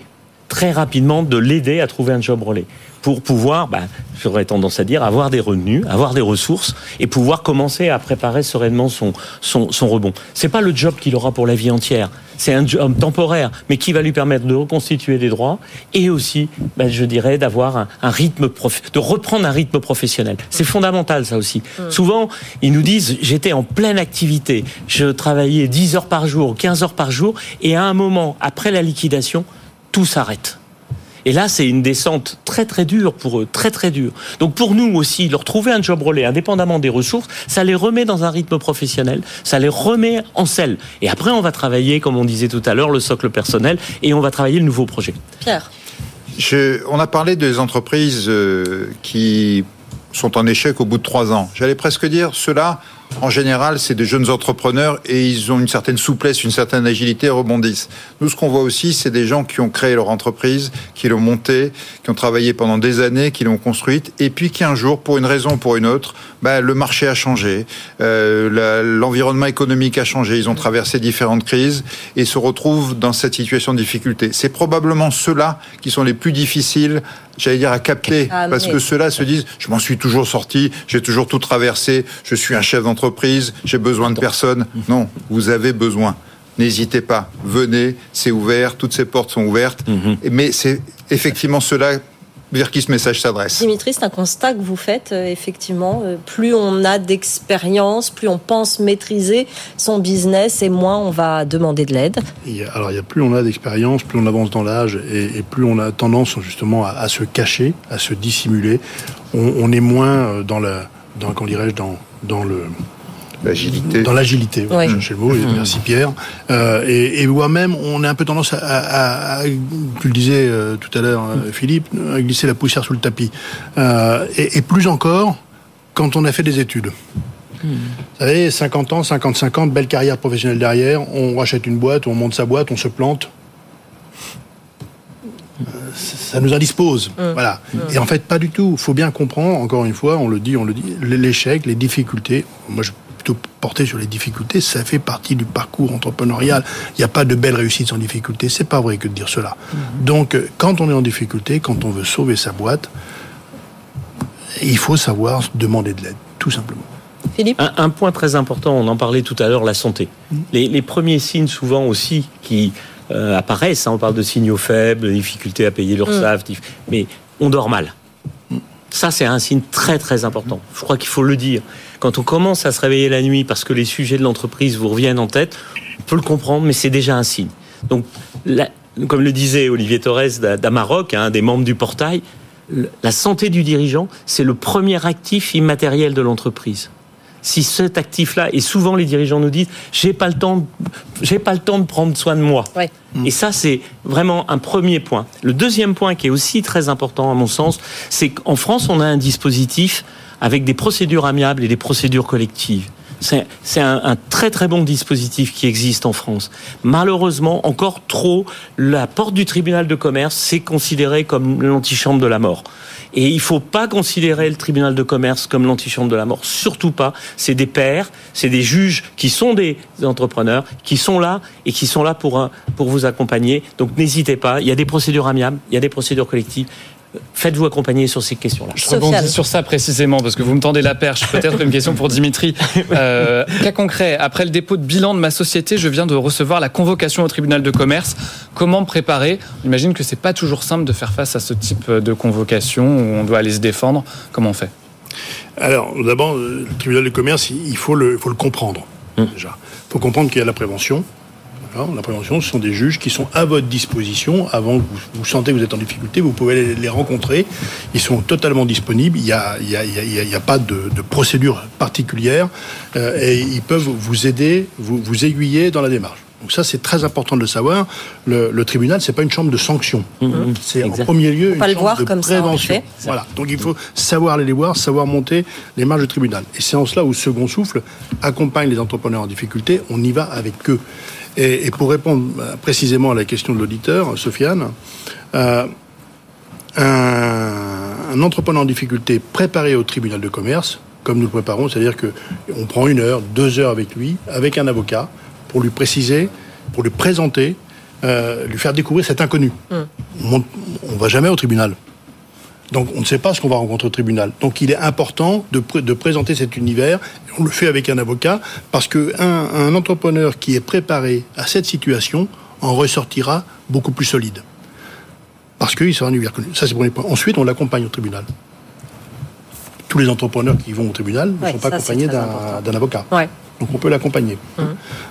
Très rapidement, de l'aider à trouver un job relais pour pouvoir, bah, j'aurais tendance à dire, avoir des revenus, avoir des ressources et pouvoir commencer à préparer sereinement son, son, son rebond. C'est pas le job qu'il aura pour la vie entière. C'est un job temporaire, mais qui va lui permettre de reconstituer des droits et aussi, bah, je dirais, d'avoir un, un, rythme, de reprendre un rythme professionnel. C'est fondamental, ça aussi. Mmh. Souvent, ils nous disent, j'étais en pleine activité, je travaillais 10 heures par jour, 15 heures par jour, et à un moment, après la liquidation, tout s'arrête. Et là, c'est une descente très très dure pour eux, très très dure. Donc pour nous aussi, leur trouver un job relais indépendamment des ressources, ça les remet dans un rythme professionnel, ça les remet en selle. Et après, on va travailler, comme on disait tout à l'heure, le socle personnel et on va travailler le nouveau projet. Pierre. on a parlé des entreprises euh, qui sont en échec au bout de trois ans. J'allais presque dire, cela en général, c'est des jeunes entrepreneurs et ils ont une certaine souplesse, une certaine agilité, rebondissent. Nous, ce qu'on voit aussi, c'est des gens qui ont créé leur entreprise, qui l'ont montée, qui ont travaillé pendant des années, qui l'ont construite, et puis qui un jour, pour une raison ou pour une autre, bah, le marché a changé, euh, l'environnement économique a changé, ils ont traversé différentes crises et se retrouvent dans cette situation de difficulté. C'est probablement ceux-là qui sont les plus difficiles j'allais dire à capter, ah, parce que ceux-là se disent, je m'en suis toujours sorti, j'ai toujours tout traversé, je suis un chef d'entreprise entreprise, j'ai besoin de personne. Non, vous avez besoin. N'hésitez pas, venez, c'est ouvert, toutes ces portes sont ouvertes. Mhm. Mais c'est effectivement cela vers qui ce message s'adresse. Dimitri, c'est un constat que vous faites, euh, effectivement. Euh, plus on a d'expérience, plus on pense maîtriser son business et moins on va demander de l'aide. Alors, il y a plus on a d'expérience, plus on avance dans l'âge et, plus on a tendance justement à, se cacher, à se dissimuler. On, est moins euh, dans la, dans, dirais-je, dans, dans le, L'agilité. Dans l'agilité, le mot, mmh. merci Pierre. Euh, et, et moi-même, on a un peu tendance à, à, tu le disais euh, tout à l'heure, euh, Philippe, à glisser la poussière sous le tapis. Euh, et, et, plus encore, quand on a fait des études. Vous savez, 50 ans, 55 ans, belle carrière professionnelle derrière, on rachète une boîte, on monte sa boîte, on se plante. Ça nous indispose. Voilà. Et en fait, pas du tout. Il faut bien comprendre, encore une fois, on le dit, on le dit, l'échec, les difficultés. Moi, je plutôt porter sur les difficultés, ça fait partie du parcours entrepreneurial. Il n'y a pas de belle réussite sans difficulté. C'est pas vrai que de dire cela. Donc, euh, quand on est en difficulté, quand on veut sauver sa boîte, il faut savoir demander de l'aide, tout simplement. Philippe un, un point très important, on en parlait tout à l'heure, la santé. Les, les premiers signes souvent aussi qui euh, apparaissent, hein, on parle de signaux faibles, de difficultés à payer l'URSSAF, dif- mais on dort mal. Ça, c'est un signe très très important. Je crois qu'il faut le dire. Quand on commence à se réveiller la nuit parce que les sujets de l'entreprise vous reviennent en tête, on peut le comprendre, mais c'est déjà un signe. Donc, comme le disait Olivier Torres d'A- d'Amarok, un des membres du portail, la santé du dirigeant, c'est le premier actif immatériel de l'entreprise. Si cet actif-là, et souvent les dirigeants nous disent, j'ai pas le temps, j'ai pas le temps de prendre soin de moi. Et ça, c'est vraiment un premier point. Le deuxième point qui est aussi très important à mon sens, c'est qu'en France, on a un dispositif avec des procédures amiables et des procédures collectives. C'est un, très très bon dispositif qui existe en France. Malheureusement, encore trop, la porte du tribunal de commerce, c'est considéré comme l'antichambre de la mort. Et il ne faut pas considérer le tribunal de commerce comme l'antichambre de la mort. Surtout pas. C'est des pairs, c'est des juges qui sont des entrepreneurs, qui sont là et qui sont là pour, pour vous accompagner. Donc n'hésitez pas. Il y a des procédures amiables, il y a des procédures collectives. Faites-vous accompagner sur ces questions-là. Je rebondis sur ça précisément parce que vous me tendez la perche. Peut-être une question pour Dimitri. Euh, cas concret, après le dépôt de bilan de ma société, je viens de recevoir la convocation au tribunal de commerce. Comment me préparer? J'imagine que c'est pas toujours simple de faire face à ce type de convocation où on doit aller se défendre. Comment on fait? Alors, d'abord, euh, le tribunal de commerce, il il faut le, il faut le comprendre. Déjà, il faut comprendre qu'il y a la prévention. La prévention, ce sont des juges qui sont à votre disposition avant que vous, vous sentez que vous êtes en difficulté. Vous pouvez les, les rencontrer. Ils sont totalement disponibles. Il n'y a, il y il y pas de, de procédure particulière euh, et ils peuvent vous aider, vous, vous aiguiller dans la démarche. Donc ça, c'est très important de le savoir. Le, le tribunal, c'est pas une chambre de sanction. C'est en premier lieu Faut une pas le chambre voir de comme ça, en prévention. effet. Voilà. Donc il faut savoir aller les voir, savoir monter les marges du tribunal. Et c'est en cela où Second Souffle accompagne les entrepreneurs en difficulté. On y va avec eux. Et, et pour répondre euh, précisément à la question de l'auditeur, Sofiane, euh, un, un entrepreneur en difficulté préparé au tribunal de commerce, comme nous le préparons, c'est-à-dire que on prend une heure, deux heures avec lui, avec un avocat, pour lui préciser, pour lui présenter, euh, lui faire découvrir cet inconnu. On ne va jamais au tribunal. Donc on ne sait pas ce qu'on va rencontrer au tribunal. Donc il est important de, pr- de présenter cet univers. On le fait avec un avocat parce que un, un entrepreneur qui est préparé à cette situation en ressortira beaucoup plus solide. Parce qu'il sera un univers connu. Ça c'est le premier point. Ensuite on l'accompagne au tribunal. Tous les entrepreneurs qui vont au tribunal ne Ouais, sont pas ça, accompagnés d'un avocat. Ouais. Donc on peut l'accompagner.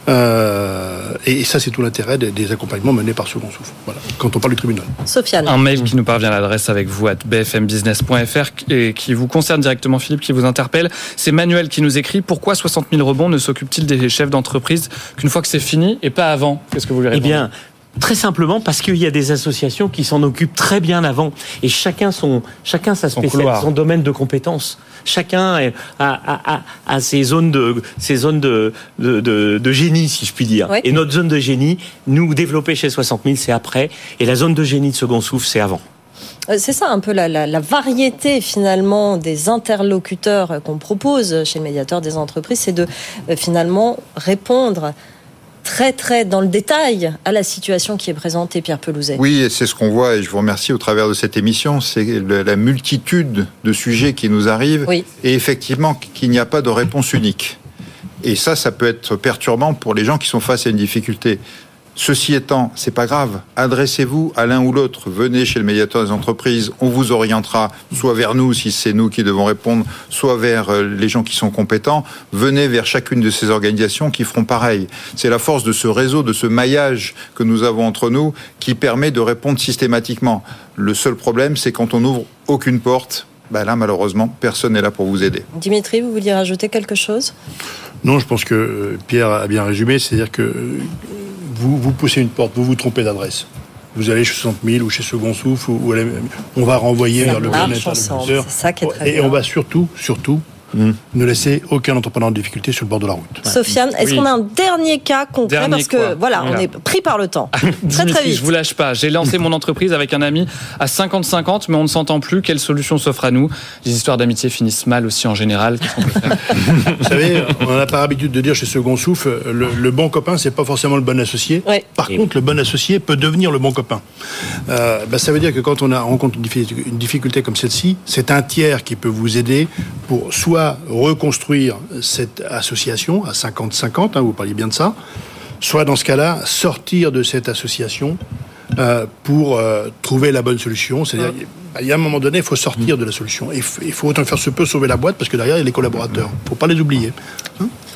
Euh, et, et ça c'est tout l'intérêt des, des accompagnements menés par Second Souffle. Voilà. Quand on parle du tribunal. Sofiane. Un mail qui nous parvient à l'adresse avec vous à bfmbusiness.fr et qui vous concerne directement, Philippe, qui vous interpelle. C'est Manuel qui nous écrit Pourquoi 60 000 rebonds ne s'occupent-ils des chefs d'entreprise qu'une fois que c'est fini et pas avant? Qu'est-ce que vous lui Eh répondez? bien, très simplement parce qu'il y a des associations qui s'en occupent très bien avant et chacun son chacun sa Son spécialité, son domaine de compétences. Chacun a, a, a, a ses zones de ses zones de de, de, de génie, si je puis dire. Ouais. Et notre zone de génie, nous développer chez 60 000, c'est après, et la zone de génie de second souffle, c'est avant. Euh, C'est ça un peu la, la- la variété finalement des interlocuteurs euh, qu'on propose chez le médiateur des entreprises, c'est de euh, finalement répondre très très dans le détail à la situation qui est présentée, Pierre Pelouzet. Oui, et c'est ce qu'on voit, et je vous remercie au travers de cette émission, c'est la multitude de sujets qui nous arrivent, Oui. et effectivement qu'il n'y a pas de réponse unique. Et ça, ça peut être perturbant pour les gens qui sont face à une difficulté. Ceci étant, c'est pas grave. Adressez-vous à l'un ou l'autre. Venez chez le médiateur des entreprises. On vous orientera soit vers nous si c'est nous qui devons répondre, soit vers euh, les gens qui sont compétents. Venez vers chacune de ces organisations qui feront pareil. C'est la force de ce réseau, de ce maillage que nous avons entre nous qui permet de répondre systématiquement. Le seul problème, c'est quand on n'ouvre aucune porte. Ben là, malheureusement, personne n'est là pour vous aider. Dimitri, vous vouliez rajouter quelque chose? Non, je pense que euh, Pierre a bien résumé, c'est-à-dire que euh, vous, vous poussez une porte, vous vous trompez d'adresse. Vous allez chez 60 000 ou chez Second Souffle, ou, on va renvoyer vers le interlocuteur. c'est ça qui est très Et bien. on va surtout, surtout, Mmh. Ne laissez aucun entrepreneur en difficulté sur le bord de la route. Sofiane, est-ce qu'on a un dernier cas concret Dernier Parce que voilà, on est pris par le temps. très très vite. je vous lâche pas. J'ai lancé mon entreprise avec un ami à 50-50, mais on ne s'entend plus. Quelle solution s'offre à nous? Les histoires d'amitié finissent mal aussi en général. Qu'est-ce qu'on peut faire? Vous savez, on n'a pas l'habitude de dire chez Second Souffle, le, le bon copain, c'est pas forcément le bon associé. Par contre, le bon associé peut devenir le bon copain. Euh, ben, ça veut dire que quand on a, rencontre une difficulté comme celle-ci, c'est un tiers qui peut vous aider pour soit reconstruire cette association à 50-50, hein, vous parliez bien de ça, soit dans ce cas-là, sortir de cette association euh, pour euh, trouver la bonne solution. Il y a un moment donné, il faut sortir de la solution. Et il faut- autant faire se peut sauver la boîte parce que derrière, il y a les collaborateurs. Il ne faut pas les oublier.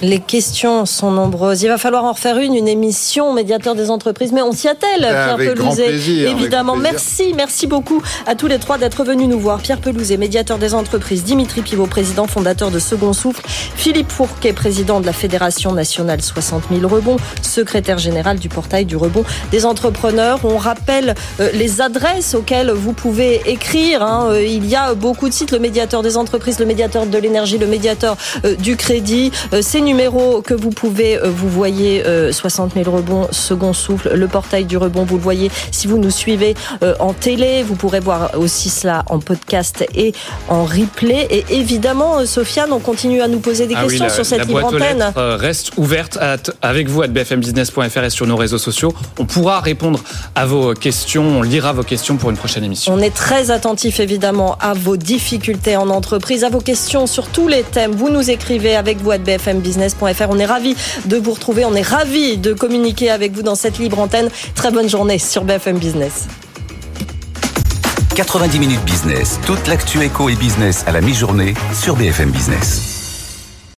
Les questions sont nombreuses. Il va falloir en refaire une, une émission médiateur des entreprises. Mais on s'y attelle, Pierre avec grand Pelouzet. avec Évidemment. grand. Merci, merci beaucoup à tous les trois d'être venus nous voir. Pierre Pelouzet, médiateur des entreprises. Dimitri Pivot, président fondateur de Second Souffle. Philippe Fourquet, président de la Fédération nationale 60 000 rebonds, secrétaire général du portail du rebond des entrepreneurs. On rappelle euh, les adresses auxquelles vous pouvez écrire. Hein. Euh, Il y a beaucoup de sites, le médiateur des entreprises, le médiateur de l'énergie, le médiateur euh, du crédit. Euh, Ces numéros que vous pouvez, vous voyez euh, 60 000 rebonds, second souffle, le portail du rebond, vous le voyez si vous nous suivez en télé. Vous pourrez voir aussi cela en podcast et en replay. Et évidemment, Sofiane, on continue à nous poser des Ah oui, questions la- sur cette libre antenne. reste ouverte à- avec vous à bfmbusiness.fr et sur nos réseaux sociaux. On pourra répondre à vos questions. On lira vos questions pour une prochaine émission. On est très attentif évidemment à vos difficultés en entreprise, à vos questions sur tous les thèmes. Vous nous écrivez avec vous à bfmbusiness.fr. On est ravis de vous retrouver. On est ravis de communiquer avec vous dans cette libre antenne. Très bonne journée sur BFM Business. 90 minutes business, toute l'actu éco et business à la mi-journée sur BFM Business.